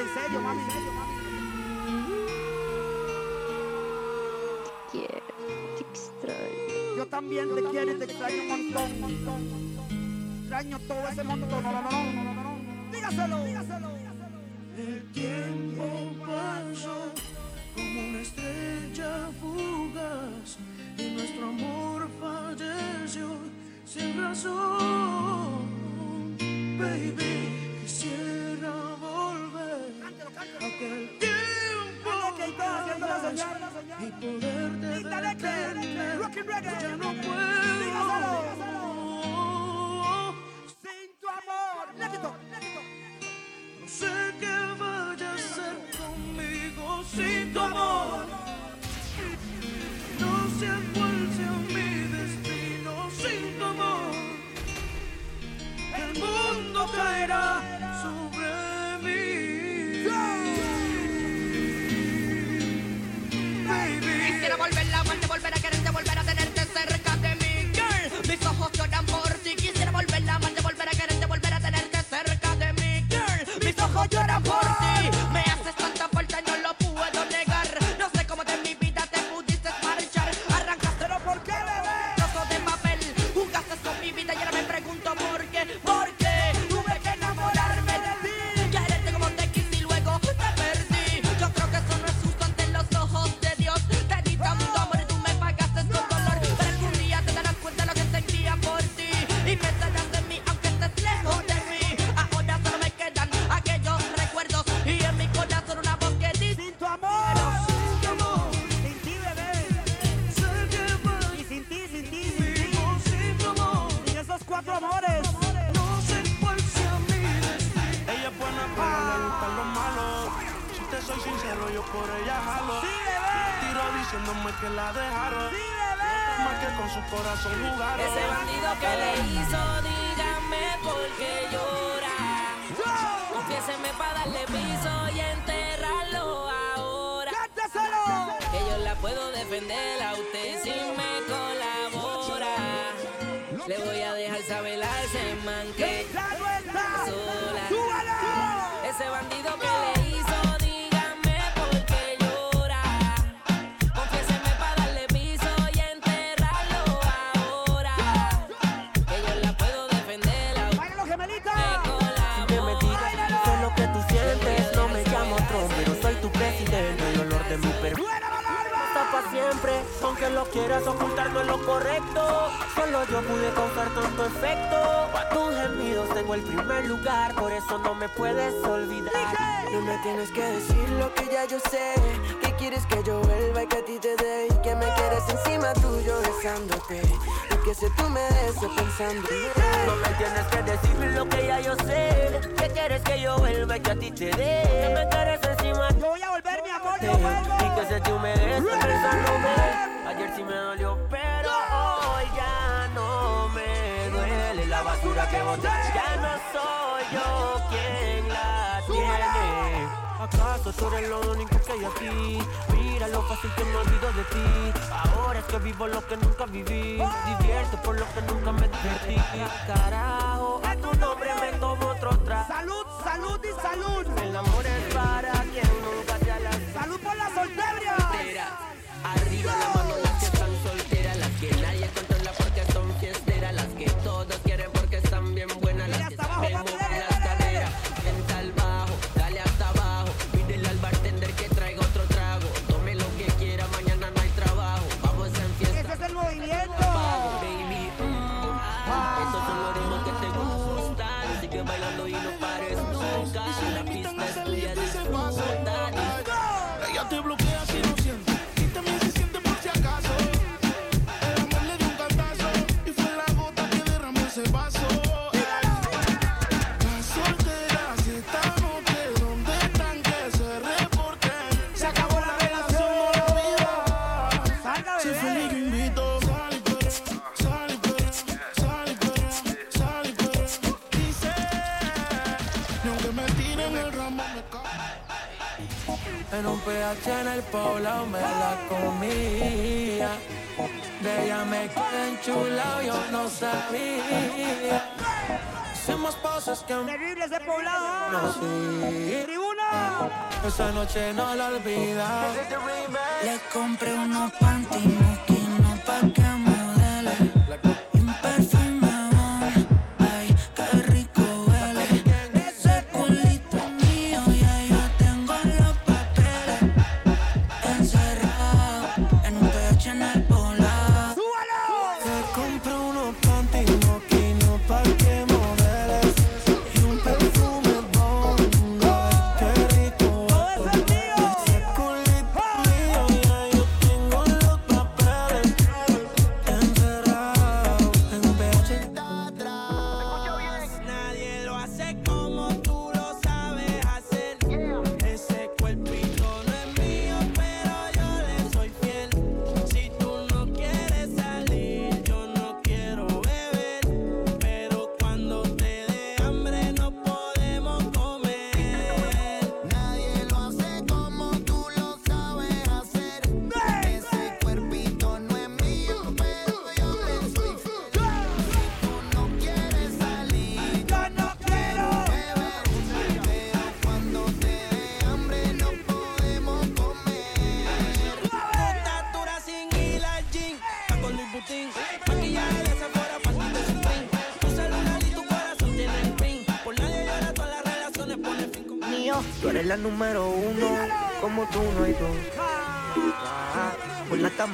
En serio, mami. Quiero, te extraño. Yo también te quiero y te extraño un montón, montón. Extraño todo ese montón. No, no, no. Dígaselo, dígaselo. El tiempo pasó como una estrella fugaz y nuestro amor falleció sin razón. Baby, quisiera volver a aquel tiempo haciendo la señal. y poderte Dale, que, reggae. Ya no Dígaselo. puedo. Sin tu amor. No sé qué vaya a hacer conmigo sin tu amor. No sé cuál sea mi destino sin tu amor. El mundo caerá poblado me la comía. De ella me quedé enchulado, yo no sabía. Hacemos cosas que... Terribles de Tribuna. Esa noche no la olvida. Le compré unos panty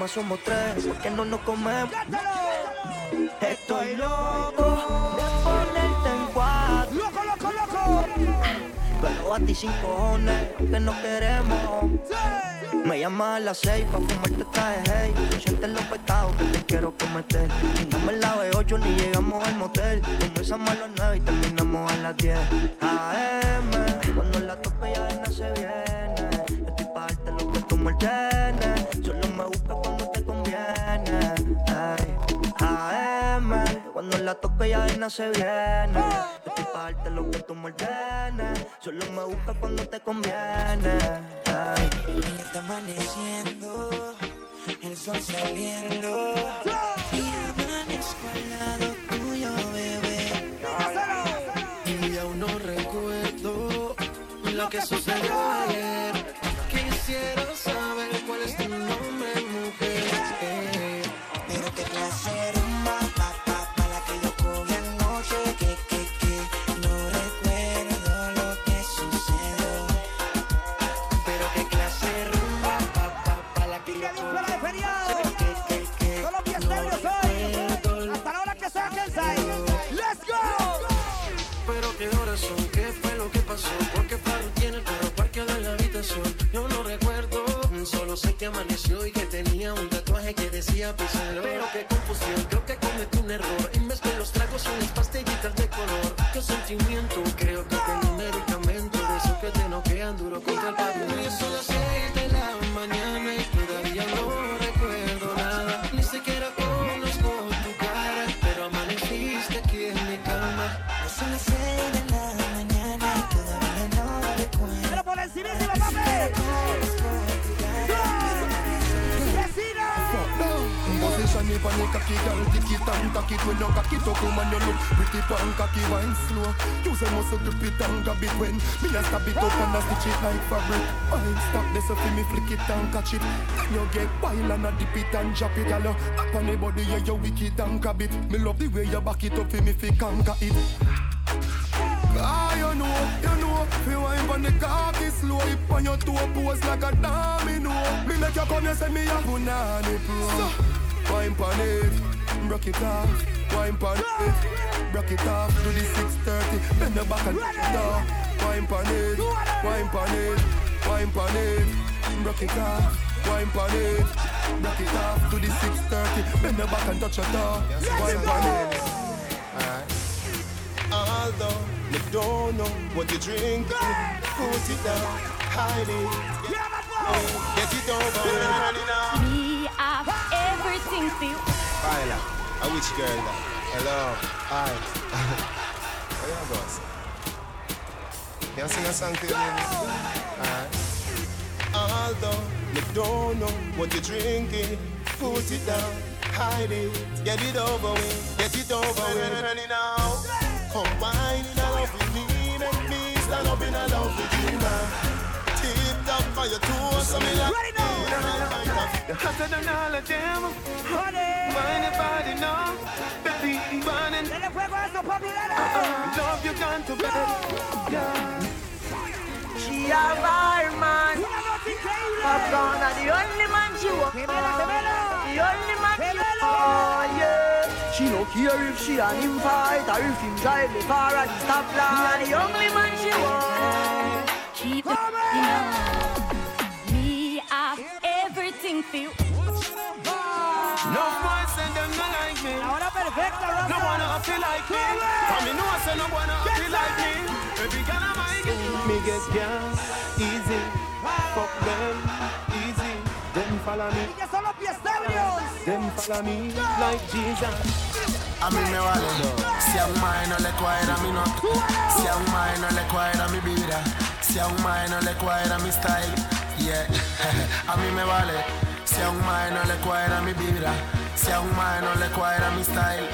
somos tres, porque no nos comemos. Estoy loco ponerte en cuatro. Loco, loco, loco. Pero a ti sin cojones, que no queremos. Me llama a las seis pa' fumarte traje, hey Sientes los pecados que te quiero cometer Chingamos la B8 ni llegamos al motel Comenzamos a las nueve y terminamos a las 10 AM la toco ella de no se viene. Yo estoy pa' darte lo que tú me ordenes. Solo me busca cuando te conviene. Ay. Está amaneciendo, el sol saliendo. Y amanezco al lado tuyo, bebé. Y aún no recuerdo lo que sucedió amaneció y que tenía un tatuaje que decía písalo. Pero qué confusión, Me pon the cocky girl, kick it and cock it when you cock it up, woman you look pretty pan cocky wine slow. Use a muscle grip it and grab it when me a stab it up and a stitch it like fabric. Wine stop this so me flick it and catch it. Then you get wild and a dip it and drop it, girl. Up on the body yeah you wicked and grab it. Me love the way you back it up fi me fi conquer it. Ah, you know, you know, fi wine on the cocky slow, hip on your toe pose like a domino. Me make you come, you say me a punani pro. Wine pon it, broke it off. Wine pon it, broke it off. Do the 630, bend the back and touch it off. Wine pon it, wine pon it, wine pon it, broke it off. Wine pon it, broke it off. Do the 630, bend the back and touch it off. Wine pon it. Alright. Although you don't know what you drink, put it down, hide it. Get it over. Me everything for you. Kyla, a which girl that? Hello, hi. [LAUGHS] Where you boss? Can you sing a song to me? Alright. Although you don't know what you're drinking, put it down, hide it, get it over with, get it over with. now. Come wine in a love with me, make me stand up in a love with you now. Tip top for your toes, so me like Ready You're hotter than all of them. Honey. Wine your body now. Baby, burning. Uh-uh. Love you gone to bed. Yeah. She a bar man. Popcorn are the only man she want. The only man she want, yeah. She no care if she and him fight or if him drive the car at the stoplight. The only man she want. Keep the for you. No boy send them no like me. Ahora. No wanna feel like me. Come me no one say no wanna feel like me. Every girl I might get. Me get girls easy. Fuck them easy. Them follow me. Them follow me like Jesus. a mi me vale. Si a un mal no le cuadra mi nota. Si a un mal no le cuadra mi vibra. Si a un mal no le cuadra mi style. Yeah, [LAUGHS] a mi me vale. Si a un mae no le cuadra mi vibra Si a un mae no le cuadra mi style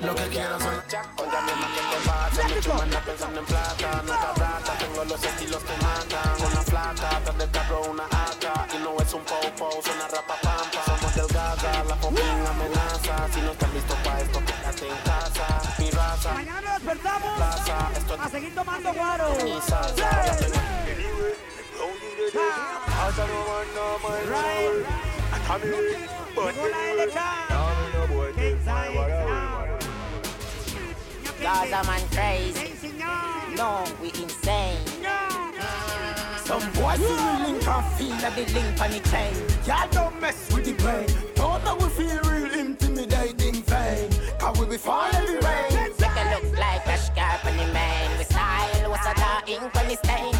Lo que quiero son Oiga, mi ¿qué te? Mi chuma anda pensando en plata está plata, tengo los estilos que matan Una flaca, atrás del carro una AK Y no es un po-po, suena rapa pampa Somos delgada, la fucking amenaza Si no estás listo pa' esto, quédate en casa Mi raza, Mañana nos despertamos plaza Esto a seguir tomando guaro. mi salsa Ya tengo- Llegó la LK. Gaza man crazy. No, we insane. Some boys see we link and feel like the link on the chain. Y'all don't mess with the brain. Don't know we feel real intimidating vain. Cause we be fall every rain. Make it look like a scarp on the man. We style, what's a da ink on the stain.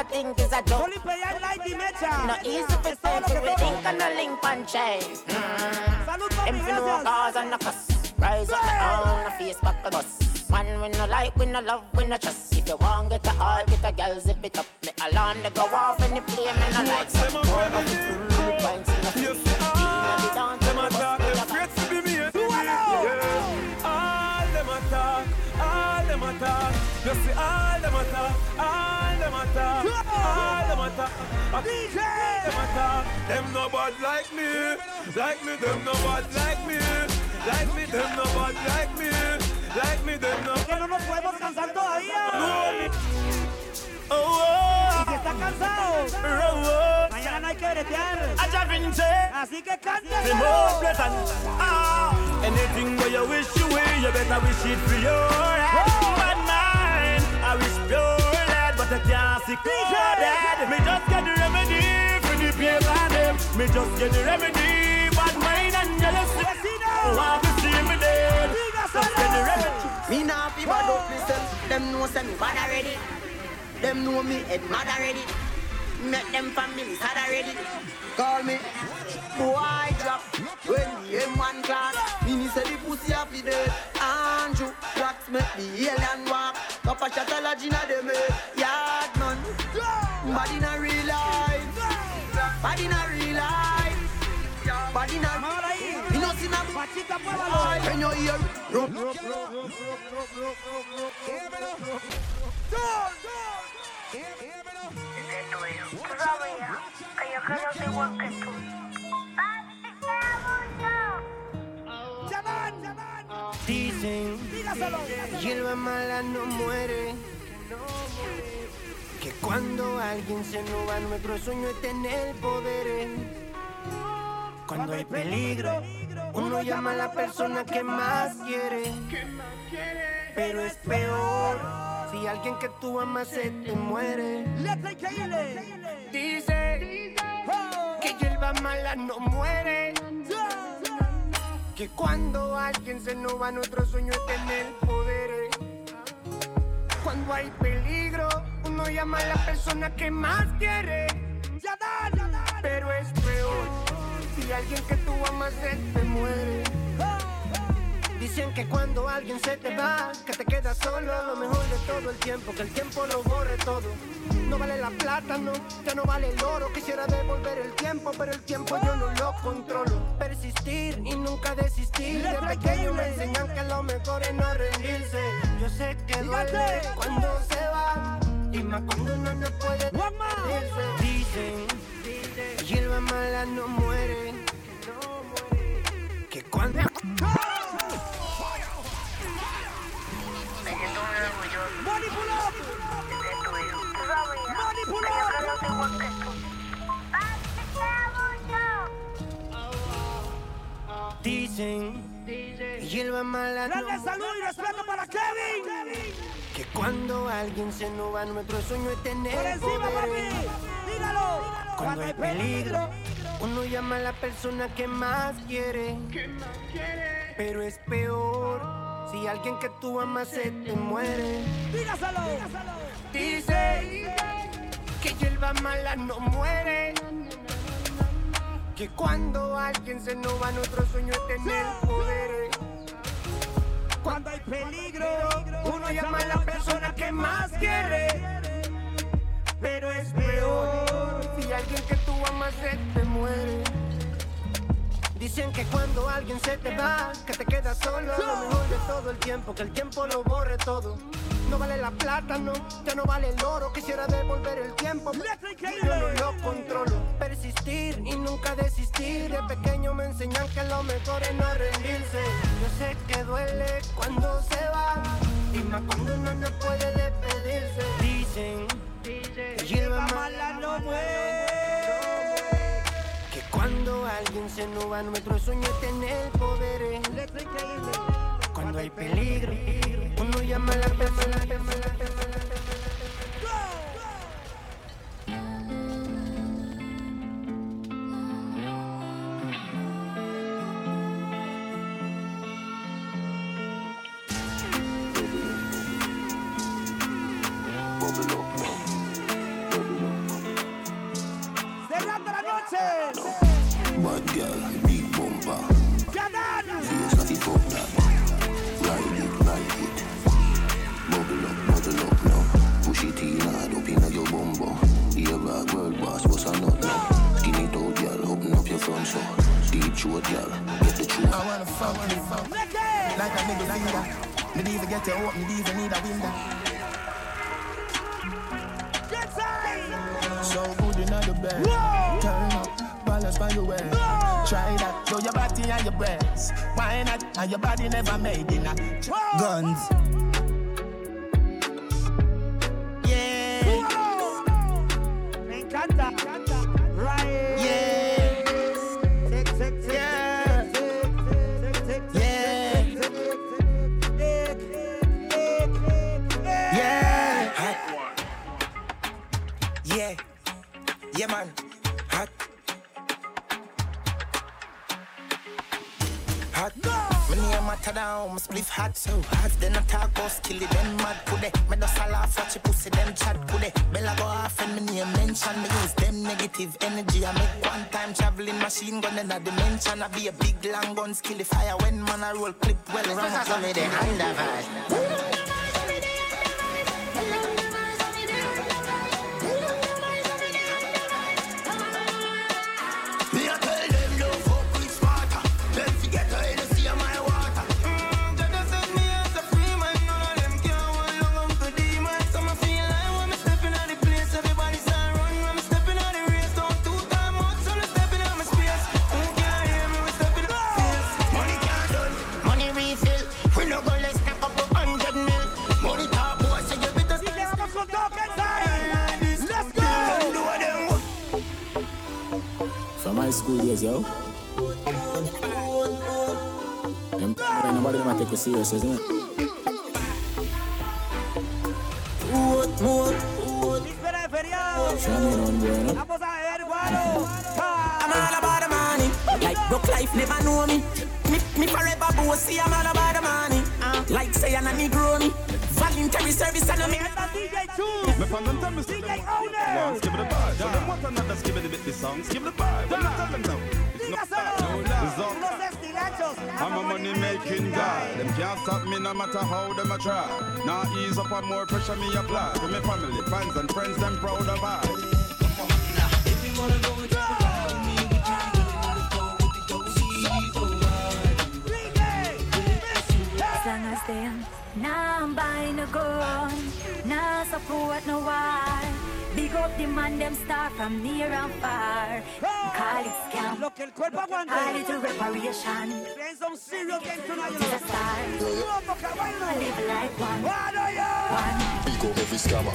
Love to look off if I think it's a joke. No easy to say, but we think on a link on chain. Mm. Them fi know cause and a cuss. Rise up on the face back of us. Man, we no like, we no love, we no trust. If you want get a all, get a girl, zip it up. Me alarm they go off in the plane, me no like. Some more of the full pints in the face. Inna the dance, Them a talk, with them a afraid to be me. Yeah. Ah, all them a talk, ah, all them a talk. You see all them a talk, all them a talk, all them a talk. A DJ them a talk. Them no bad like me, like me. Them no bad like me, like me. Them no bad like me, like me. Them no. Que no nos podemos cansar todavía. Oh, oh. Y si estás cansado, Oh, oh. mañana no hay que bretear. Aja Vince. Así que The cántelo. more pleasant. Ah, anything where you wish you will, you better wish it for your head. Bad mind, I wish pure lead, but can't see coded. Me just get the remedy for the paper them. Me just get the remedy, bad mind and jealousy. Want to see me dead? Just get the remedy. Me nah fi bad up myself. Them know say me bad already. Them know me head mad already. Make them families had already. Call me boy drop when the M1 class say the pussy have the dirt. Andrew Wax make the alien walk. Papa shot a lodge in a dem yard man. Body not real life. Body not real life. Body not real life. You know see na. Can you hear? Rock, rock, rock, rock, rock, rock, rock. Hear me now. Turn, turn. Hear me now. Здравия. А я хотел ты вот Dicen hierba mala no muere. Que cuando alguien se va, nuestro sueño es tener poder. Cuando hay peligro, uno llama a la persona que más quiere. Pero es peor si alguien que tú amas se te muere. Dice que hierba mala no muere. Que cuando alguien se nos nuestro sueño es tener poder. Cuando hay peligro, uno llama a la persona que más quiere. Pero es peor si alguien que tú amas se te muere. Dicen que cuando alguien se te va, que te quedas solo, lo mejor de todo el tiempo, que el tiempo lo borre todo. No vale la plata, no, ya no vale el oro. Quisiera devolver el tiempo, pero el tiempo yo no lo controlo. Persistir y nunca desistir. De pequeño me enseñan que lo mejor es no rendirse. Yo sé que duele cuando se va, y más cuando uno no puede rendirse. Dicen, hierba mala no muere. Que cuando. Dicen, hierba mala Grande salud y respeto para Kevin. Que cuando alguien se nos va, nuestro sueño es tener Por encima, papi. Dígalo. Cuando hay peligro, uno llama a la persona que más quiere. Pero es peor si alguien que tú amas se te muere. Dígaselo. Dice que hierba mala no muere. Que cuando alguien se nos va, nuestro sueño es tener poder. Cuando hay peligro, Uno llama a la persona que más quiere. Pero es peor si alguien que tú amas se te muere. Dicen que cuando alguien se te va, que te quedas solo, lo mejor de todo el tiempo, que el tiempo lo borre todo. No vale la plata, no, ya no vale el oro. Quisiera devolver el tiempo, yo no lo controlo. Persistir y nunca desistir. De pequeño me enseñan que lo mejor es no rendirse. Yo sé que duele cuando se va, y más cuando uno no puede despedirse. Dicen que hierba mala no muere. Cuando alguien se va, nuestro sueño es tener poder. Cuando hay peligro, uno llama a la persona. Cerrando la noche. Bad girl, big bumper. feels like it pop that. Ride it, ride it. Bubble up, bubble up now. Push it in hard up inna your bumbo. Here back world boss, what's a nut now? Skin it out, girl. Open up your front so. Deep throat, girl. Get the truth. I wanna fuck you, like a nigga like that. Me even get you up, me even need a window. Get So good in the bed. Turn up balance by your way. Try that, show your body and your breasts. Why not? And your body never made a guns. Spliff hot so hot. Then I talk about skill it, then mad kude. Me just a laugh watch your pussy, them chat kude. Bella go off and me name mention me use them negative energy. I make one time traveling machine gun in a dimension. I be a big long gun skill the fire when man I roll clip well round. Show me the undervibe. Me serious, isn't it? Matter how them a try. Now ease up and more pressure me apply. To my family, fans and friends, them proud of I. As long as them nah buy no gun, nah support no war. Big up the man, them star from near and far. Call it. Lo que el cuerpo aguante. Call it a reparation. Playing some serious games tonight. To the stars. I live like one. One. Big up every scammer.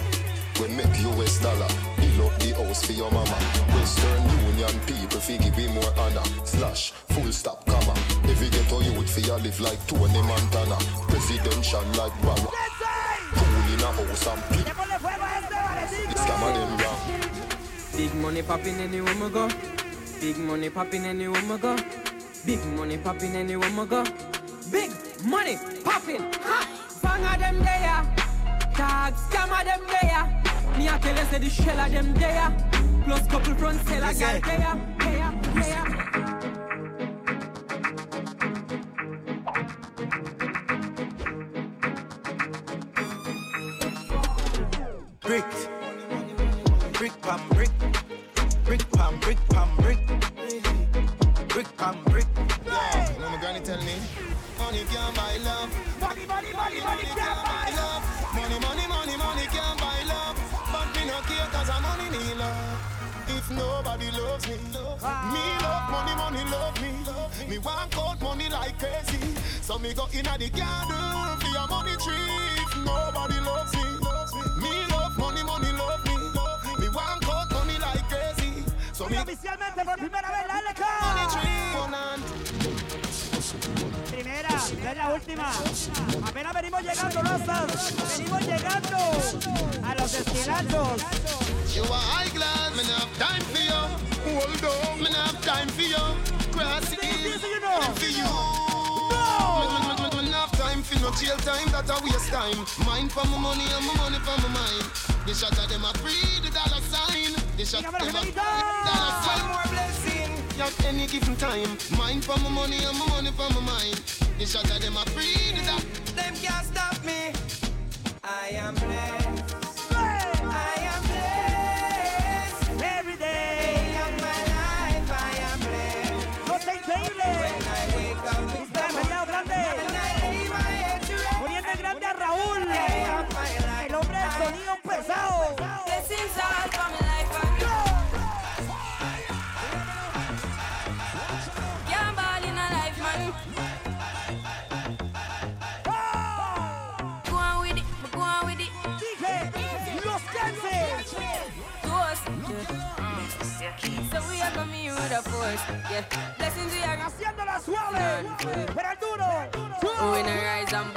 We make US dollar. Build up the house for your mama. Western Union people fi give me more honor. Slash, full stop, comma. Every ghetto youth fi a live like Tony Montana. Presidential like Barack. Pool in a house and pick. The scammer them wrong. Big money popping anywhere we go. Big money popping anywhere we go. Big money popping anywhere we go. Big money popping. Ha! Bang of them there. Dog scam of them there. Me a tell you say the shell of them there. Plus couple front seller Yes, guy sir. there. There. There. Yeah, you know my tell me, money can't buy love. Money, money, money, money can't buy love. Money, money, money, money can't buy love. But me no care 'cause I'm money need love. If nobody loves me, me ah. love money, money love me. Me want out money like crazy. So me go inna the garden for your money tree. If nobody loves me, me love money, money love me. Me want out money like crazy. So me es la última. Apenas venimos llegando, Rosas. Venimos llegando a los estilachos. You are high class, not have time for you. Hold on, not have time for you. Cross the hill, time for you. Me not have time for no jail time, that a waste time. Mind for my money and my money for my mind. The shot of them a free, the dollar sign. The shot of them a free, dollar sign. One more blessing, at any given time. Mind for my money and my money for my mind. The shot of them a breathe it up. Them can't stop me. I am blessed. Poniendo en grande a Raúl, el hombre sonido pesado. Yes. Blessings we are. Haciéndola suave, pero duro.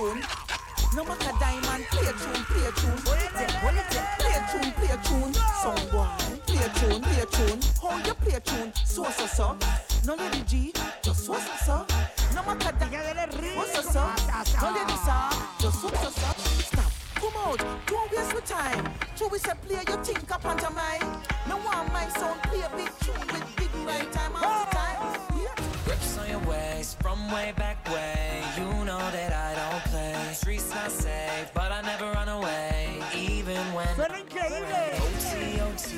Tune, play a tune. No matter diamond, play a tune, play a tune. What it take, what it take, play a tune, play a tune. Song boy, play a tune, play a tune. How you play a tune, so so so. No lady G, just so so so. No matter diamond, so so so. No lady sa, just so so so. Stop, come out, don't waste your time. True we say play your think up on your mind. No one my sound play a big tune with big right time all the time. Yeah. Grips on your waist from way back way. You know that I don't play. Streets not safe, but I never run away. Even when Suena increíble. OT, OT.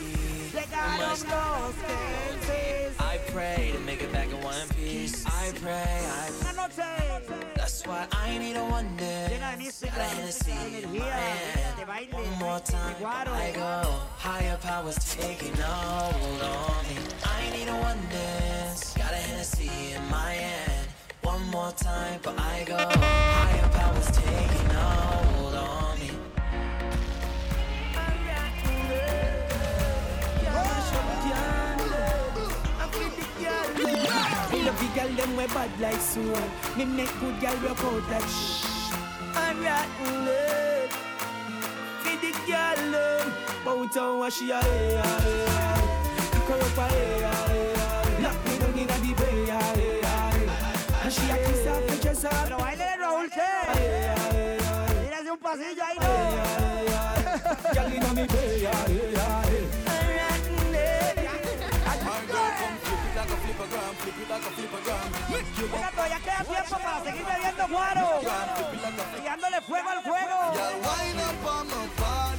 Llegaron los Kenses. I pray to make it back in one piece. I pray, I noche. That's why I need a one day. Llena de mística, Got a Hennessy de in my hand. baile, One more time. I go. Higher powers taking hold on me. I need a one dance. Got a Hennessy in my hand. One more time, but I go. We bad like sword. Me make good girl work out like shh. Rotten love. Feed the girl them. Bout on what she a hey hey hey. Pick her up a hey hey. Lock me down inna the bay hey hey hey. And she a kiss off the dress off. Pero baile de Raúl Hey hey hey un pasillo ahí, no. [LAUGHS] Girl inna me bay hey hey hey. like a flipper gram, flip it like a flipper gram. Mira, todavía queda tiempo para seguir bebiendo guaro. Y dándole fuego al fuego. Up on the.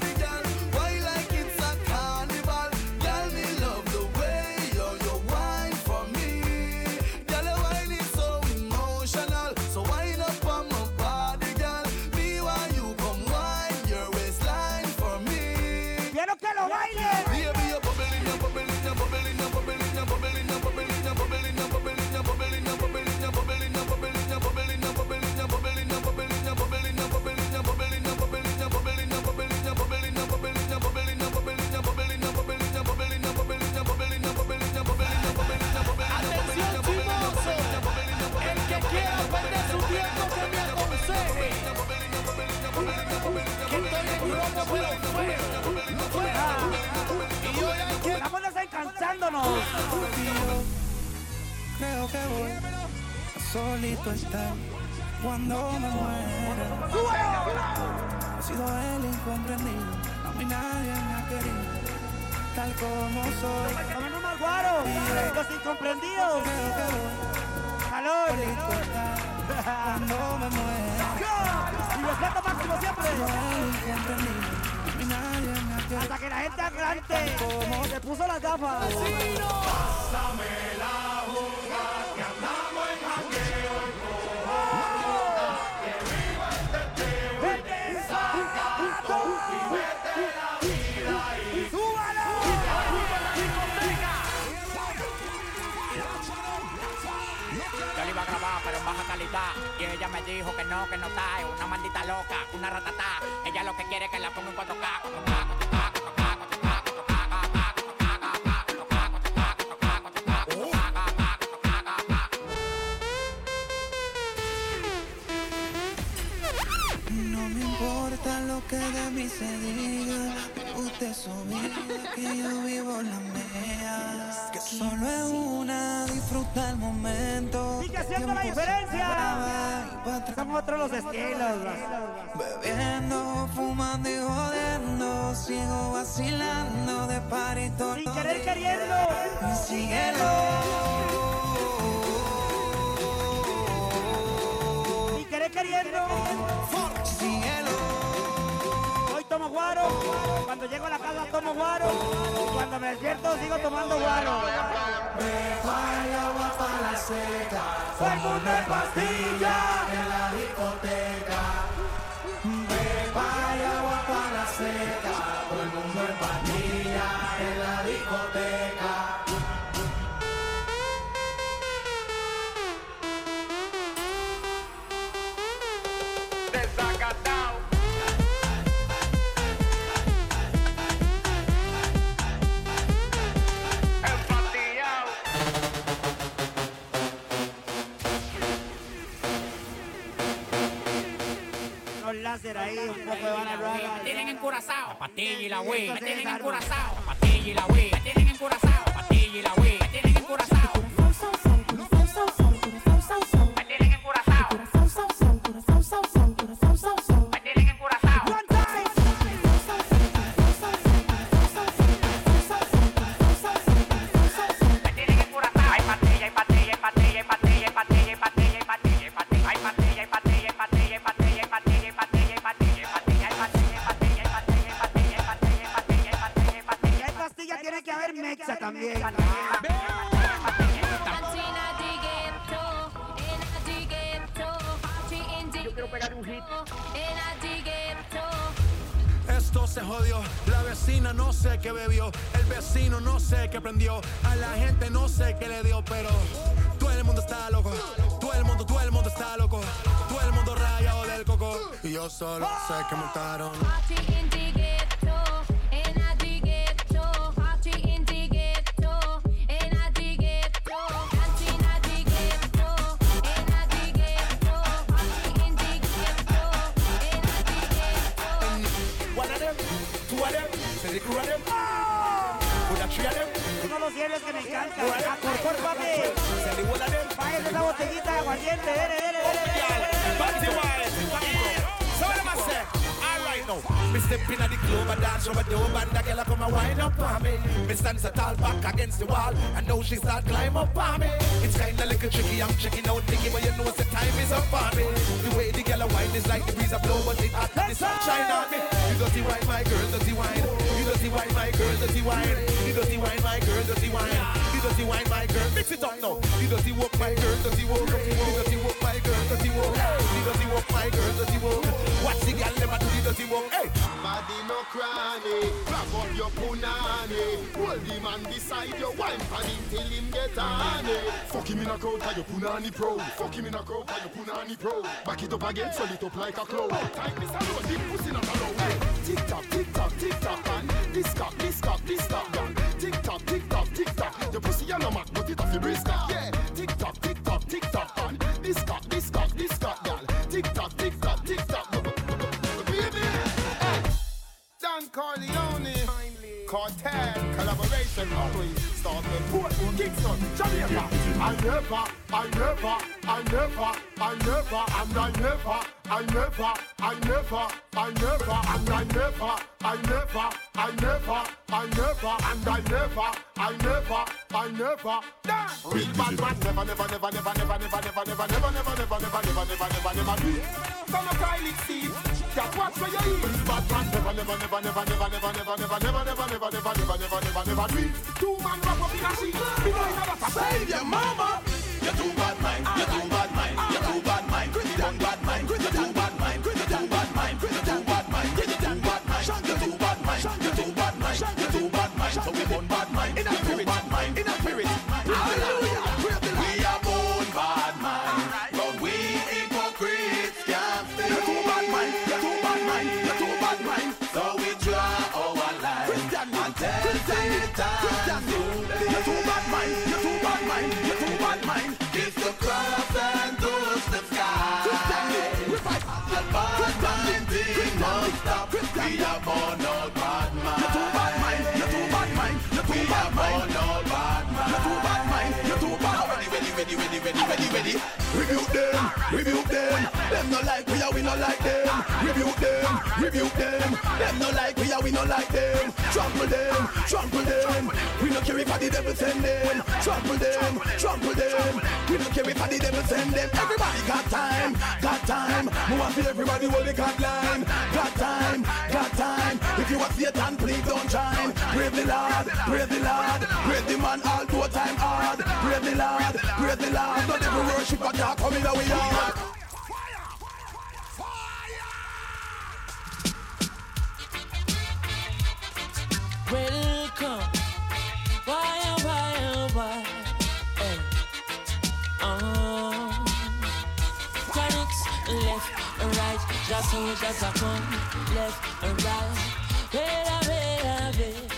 Desencanchándonos. Creo que voy solito estar cuando me muera. He sido el incomprendido, a mí nadie me ha querido, tal como soy. Tomando más guaro. Los incomprendidos. Calor. cuando me muera. Y respeto máximo siempre. He sido el incomprendido, a mí nadie me. Hasta que la gente adelante. Se puso las gafas. Le dijo que no, que no está. Una maldita loca, una ratatá. Ella lo que quiere es que la ponga en 4K, 4K. No me importa lo que de mí se diga de su vida, que yo vivo la mía. Que solo es una, disfruta el momento. Sigue haciendo la diferencia. Son otros los estilos. Bebiendo, fumando y jodiendo, sigo vacilando de parito. Sin querer queriendo. Síguelo. Sin querer queriendo. Síguelo tomo guaro, cuando llego a la casa tomo guaro, y cuando me despierto sigo tomando guaro. Me agua para la seca, fue una pastilla en la discoteca. Me tienen encurazao. La patilla y la wey. Me tienen encurazao. La patilla y la wey. Me tienen encurazao. Real bad man never, never, never, never, never, never, never, never, never, never, never, never, never, never, never, never do. Son of Kylie Steve, just watch where you eat. Real bad man never, never, never, never, never, never, never, never, never, never, never, never, never, never, never, never. Two man wrap up in a sheet, behind a never Save your mama, you're too bad. Them no like we are, we no like them. Rebuke them, rebuke them. Them no like we are, we no like them. Trample them, trample them. We no care if the devil send them. Trample them, trample them. We no care if the devil send them. Everybody got time, got time. Move on to everybody what they got line. Got time, got time. If you are Satan, please don't join. Praise the Lord, praise the Lord, praise the man all two time hard. Praise the Lord, praise the Lord. Don't ever worship a dark coming away. Welcome. Why, oh, why, oh, why? Hey. Uh, Chronics, left and right. Just soldiers are come. Left right. Wait, wait, wait.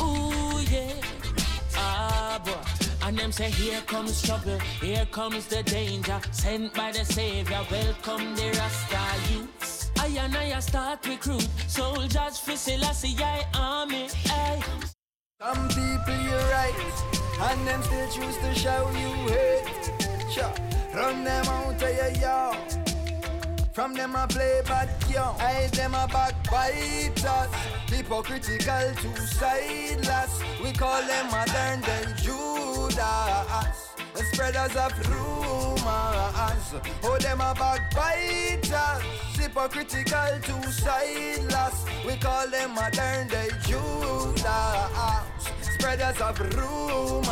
Ooh, yeah. Ah, boy. And them say, here comes trouble, here comes the danger. Sent by the Savior, welcome the Rasta youths. I and I start recruit soldiers for Selassie I army. Ay. Some people you right, and them still choose to show you hate. Sure. Run them out of your yard. From them I play bad young. I them a backbiters. Hypocritical to sideless. We call them modern day Judas. Spreaders of rumors. Oh, them a backbiters. Hypocritical to sideless. We call them modern day Judas. Spreaders of rumors.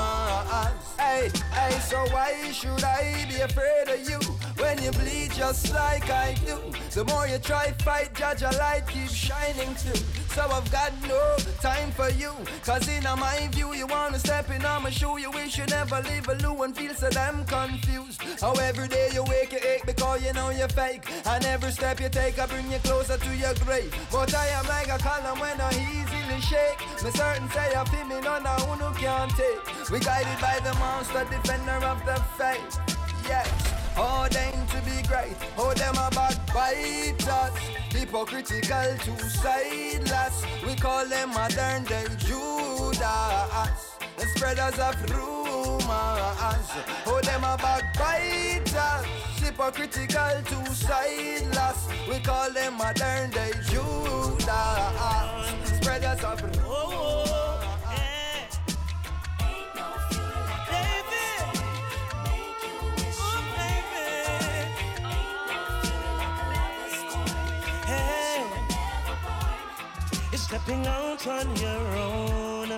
Hey, hey, so why should I be afraid of you? When you bleed just like I do The more you try fight, judge a light keeps shining through So I've got no time for you Cause in my view you wanna step in on my shoe You wish you never leave a loo and feel so damn confused How every day you wake you ache because you know you're fake And every step you take I bring you closer to your grave But I am like a column when I easily shake. Me certain say feel me none of who no can't take. We guided by the monster defender of the faith. Yes. Ordained to be great, oh them a backbiters Hypocritical to sideless We call them modern day Judas. The spreaders of rumors. Oh them a backbiters Hypocritical to sideless We call them modern day Judas prayers. Oh, oh, oh eh. baby. Stepping out on your own.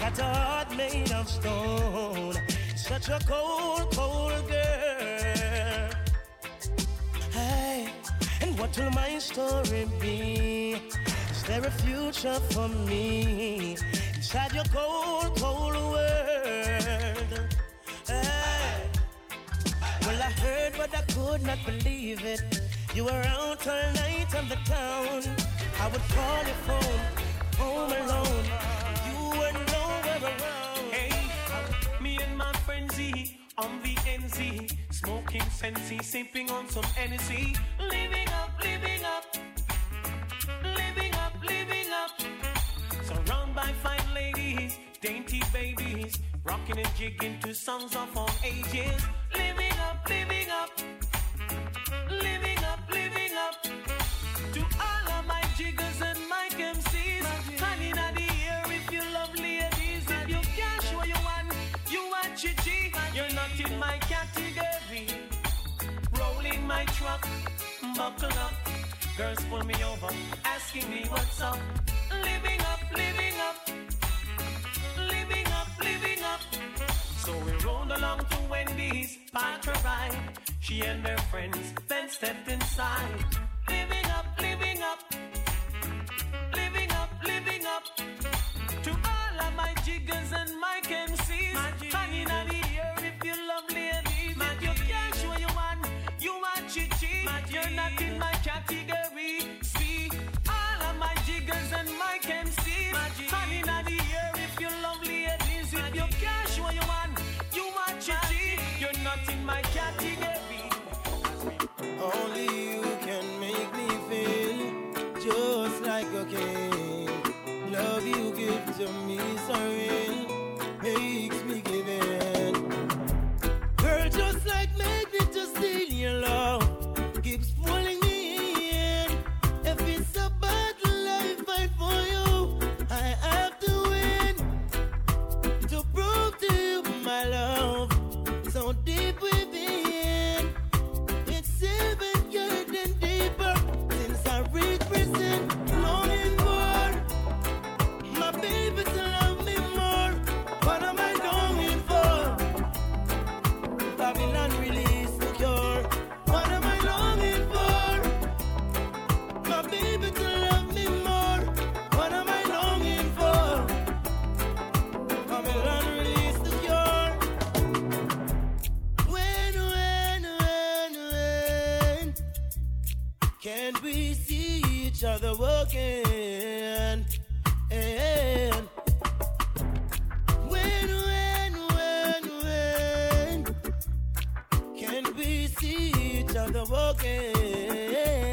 Got a heart made of stone. Such a cold, cold girl. Hey, and what will my story be? Is there a future for me inside your cold, cold world? Hey. Well, I heard, but I could not believe it. You were out all night on the town. I would call your phone, home alone. You were nowhere around. Hey, me and my friend Z on the NZ, smoking Sensi, sipping on some Hennessy, living up, living by fine ladies, dainty babies, rocking and jigging to songs of all ages, living up, living up, living up, living up. To all of my jiggers and my MCs, honey, in the air if you love ladies, if you cash what you want, you want chichi, you're not in my category. Rolling my truck, buckle up, girls pull me over, asking me what's up. Living up, living up, living up, living up. So we rolled along to Wendy's, parked ride. She and her friends then stepped inside. Living up, living up, living up, living up. To all of my jiggers and my Only you can make me feel just like a king. Love you give to me so we see each other walking. And when, when, when, when can we see each other walking?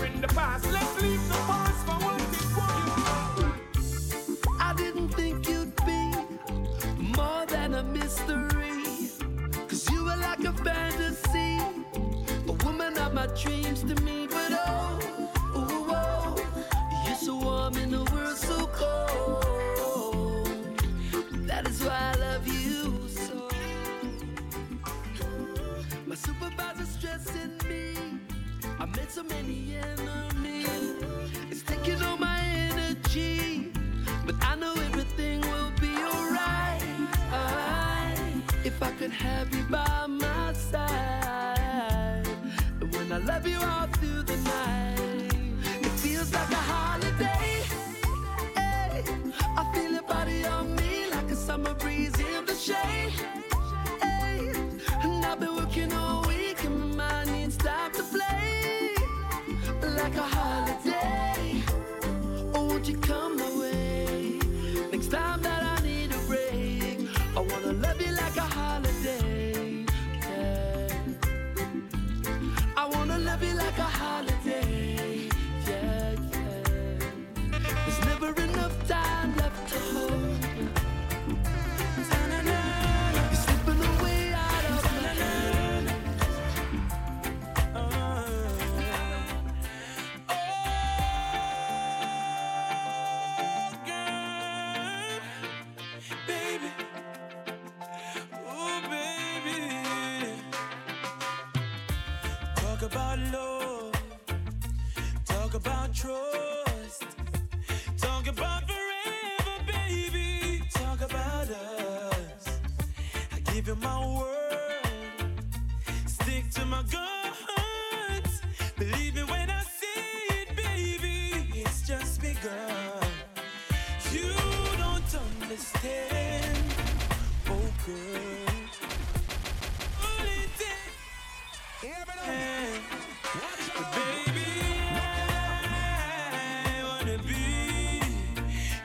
in the past. Let so many enemies. It's taking all my energy, but I know everything will be alright. If I could have you by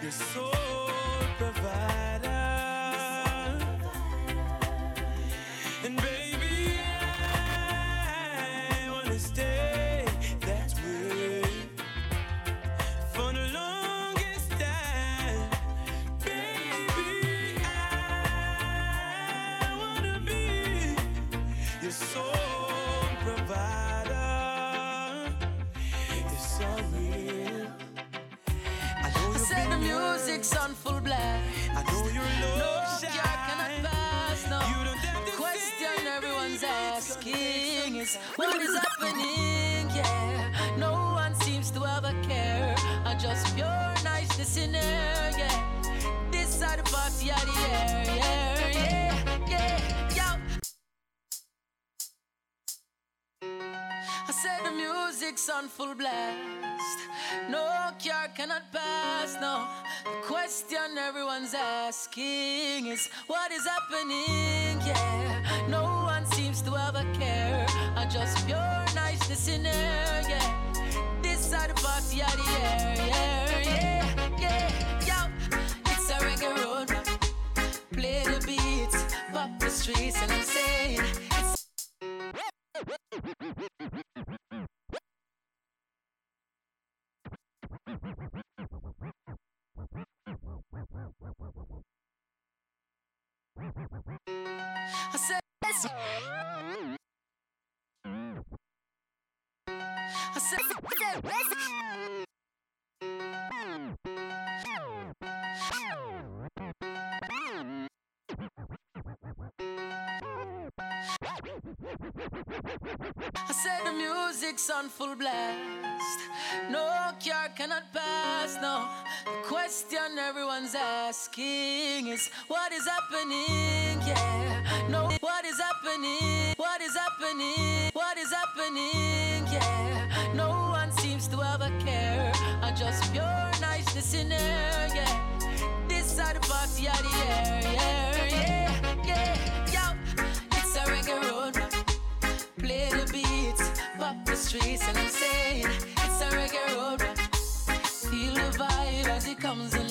So. full blast. No cure cannot pass. No, the question everyone's asking is what is happening? Yeah, no one seems to have a care. I just pure nice listener. Yeah, this side of party out the air. Yeah, yeah, yeah, yo, it's a reggae road. Play the beats, pop the streets, and I'm saying it's. Yes. [LAUGHS] the music's on full blast. No cure cannot pass. No, the question everyone's asking is what is happening? Yeah, no, what is happening? What is happening? What is happening? Yeah, no one seems to have a care. I just pure niceness in there. Yeah, this side the party of the air. Yeah, yeah, yeah. Yo, it's a reggae road. The the streets, and I'm saying it's a reggae road. Feel the vibe as it comes alive,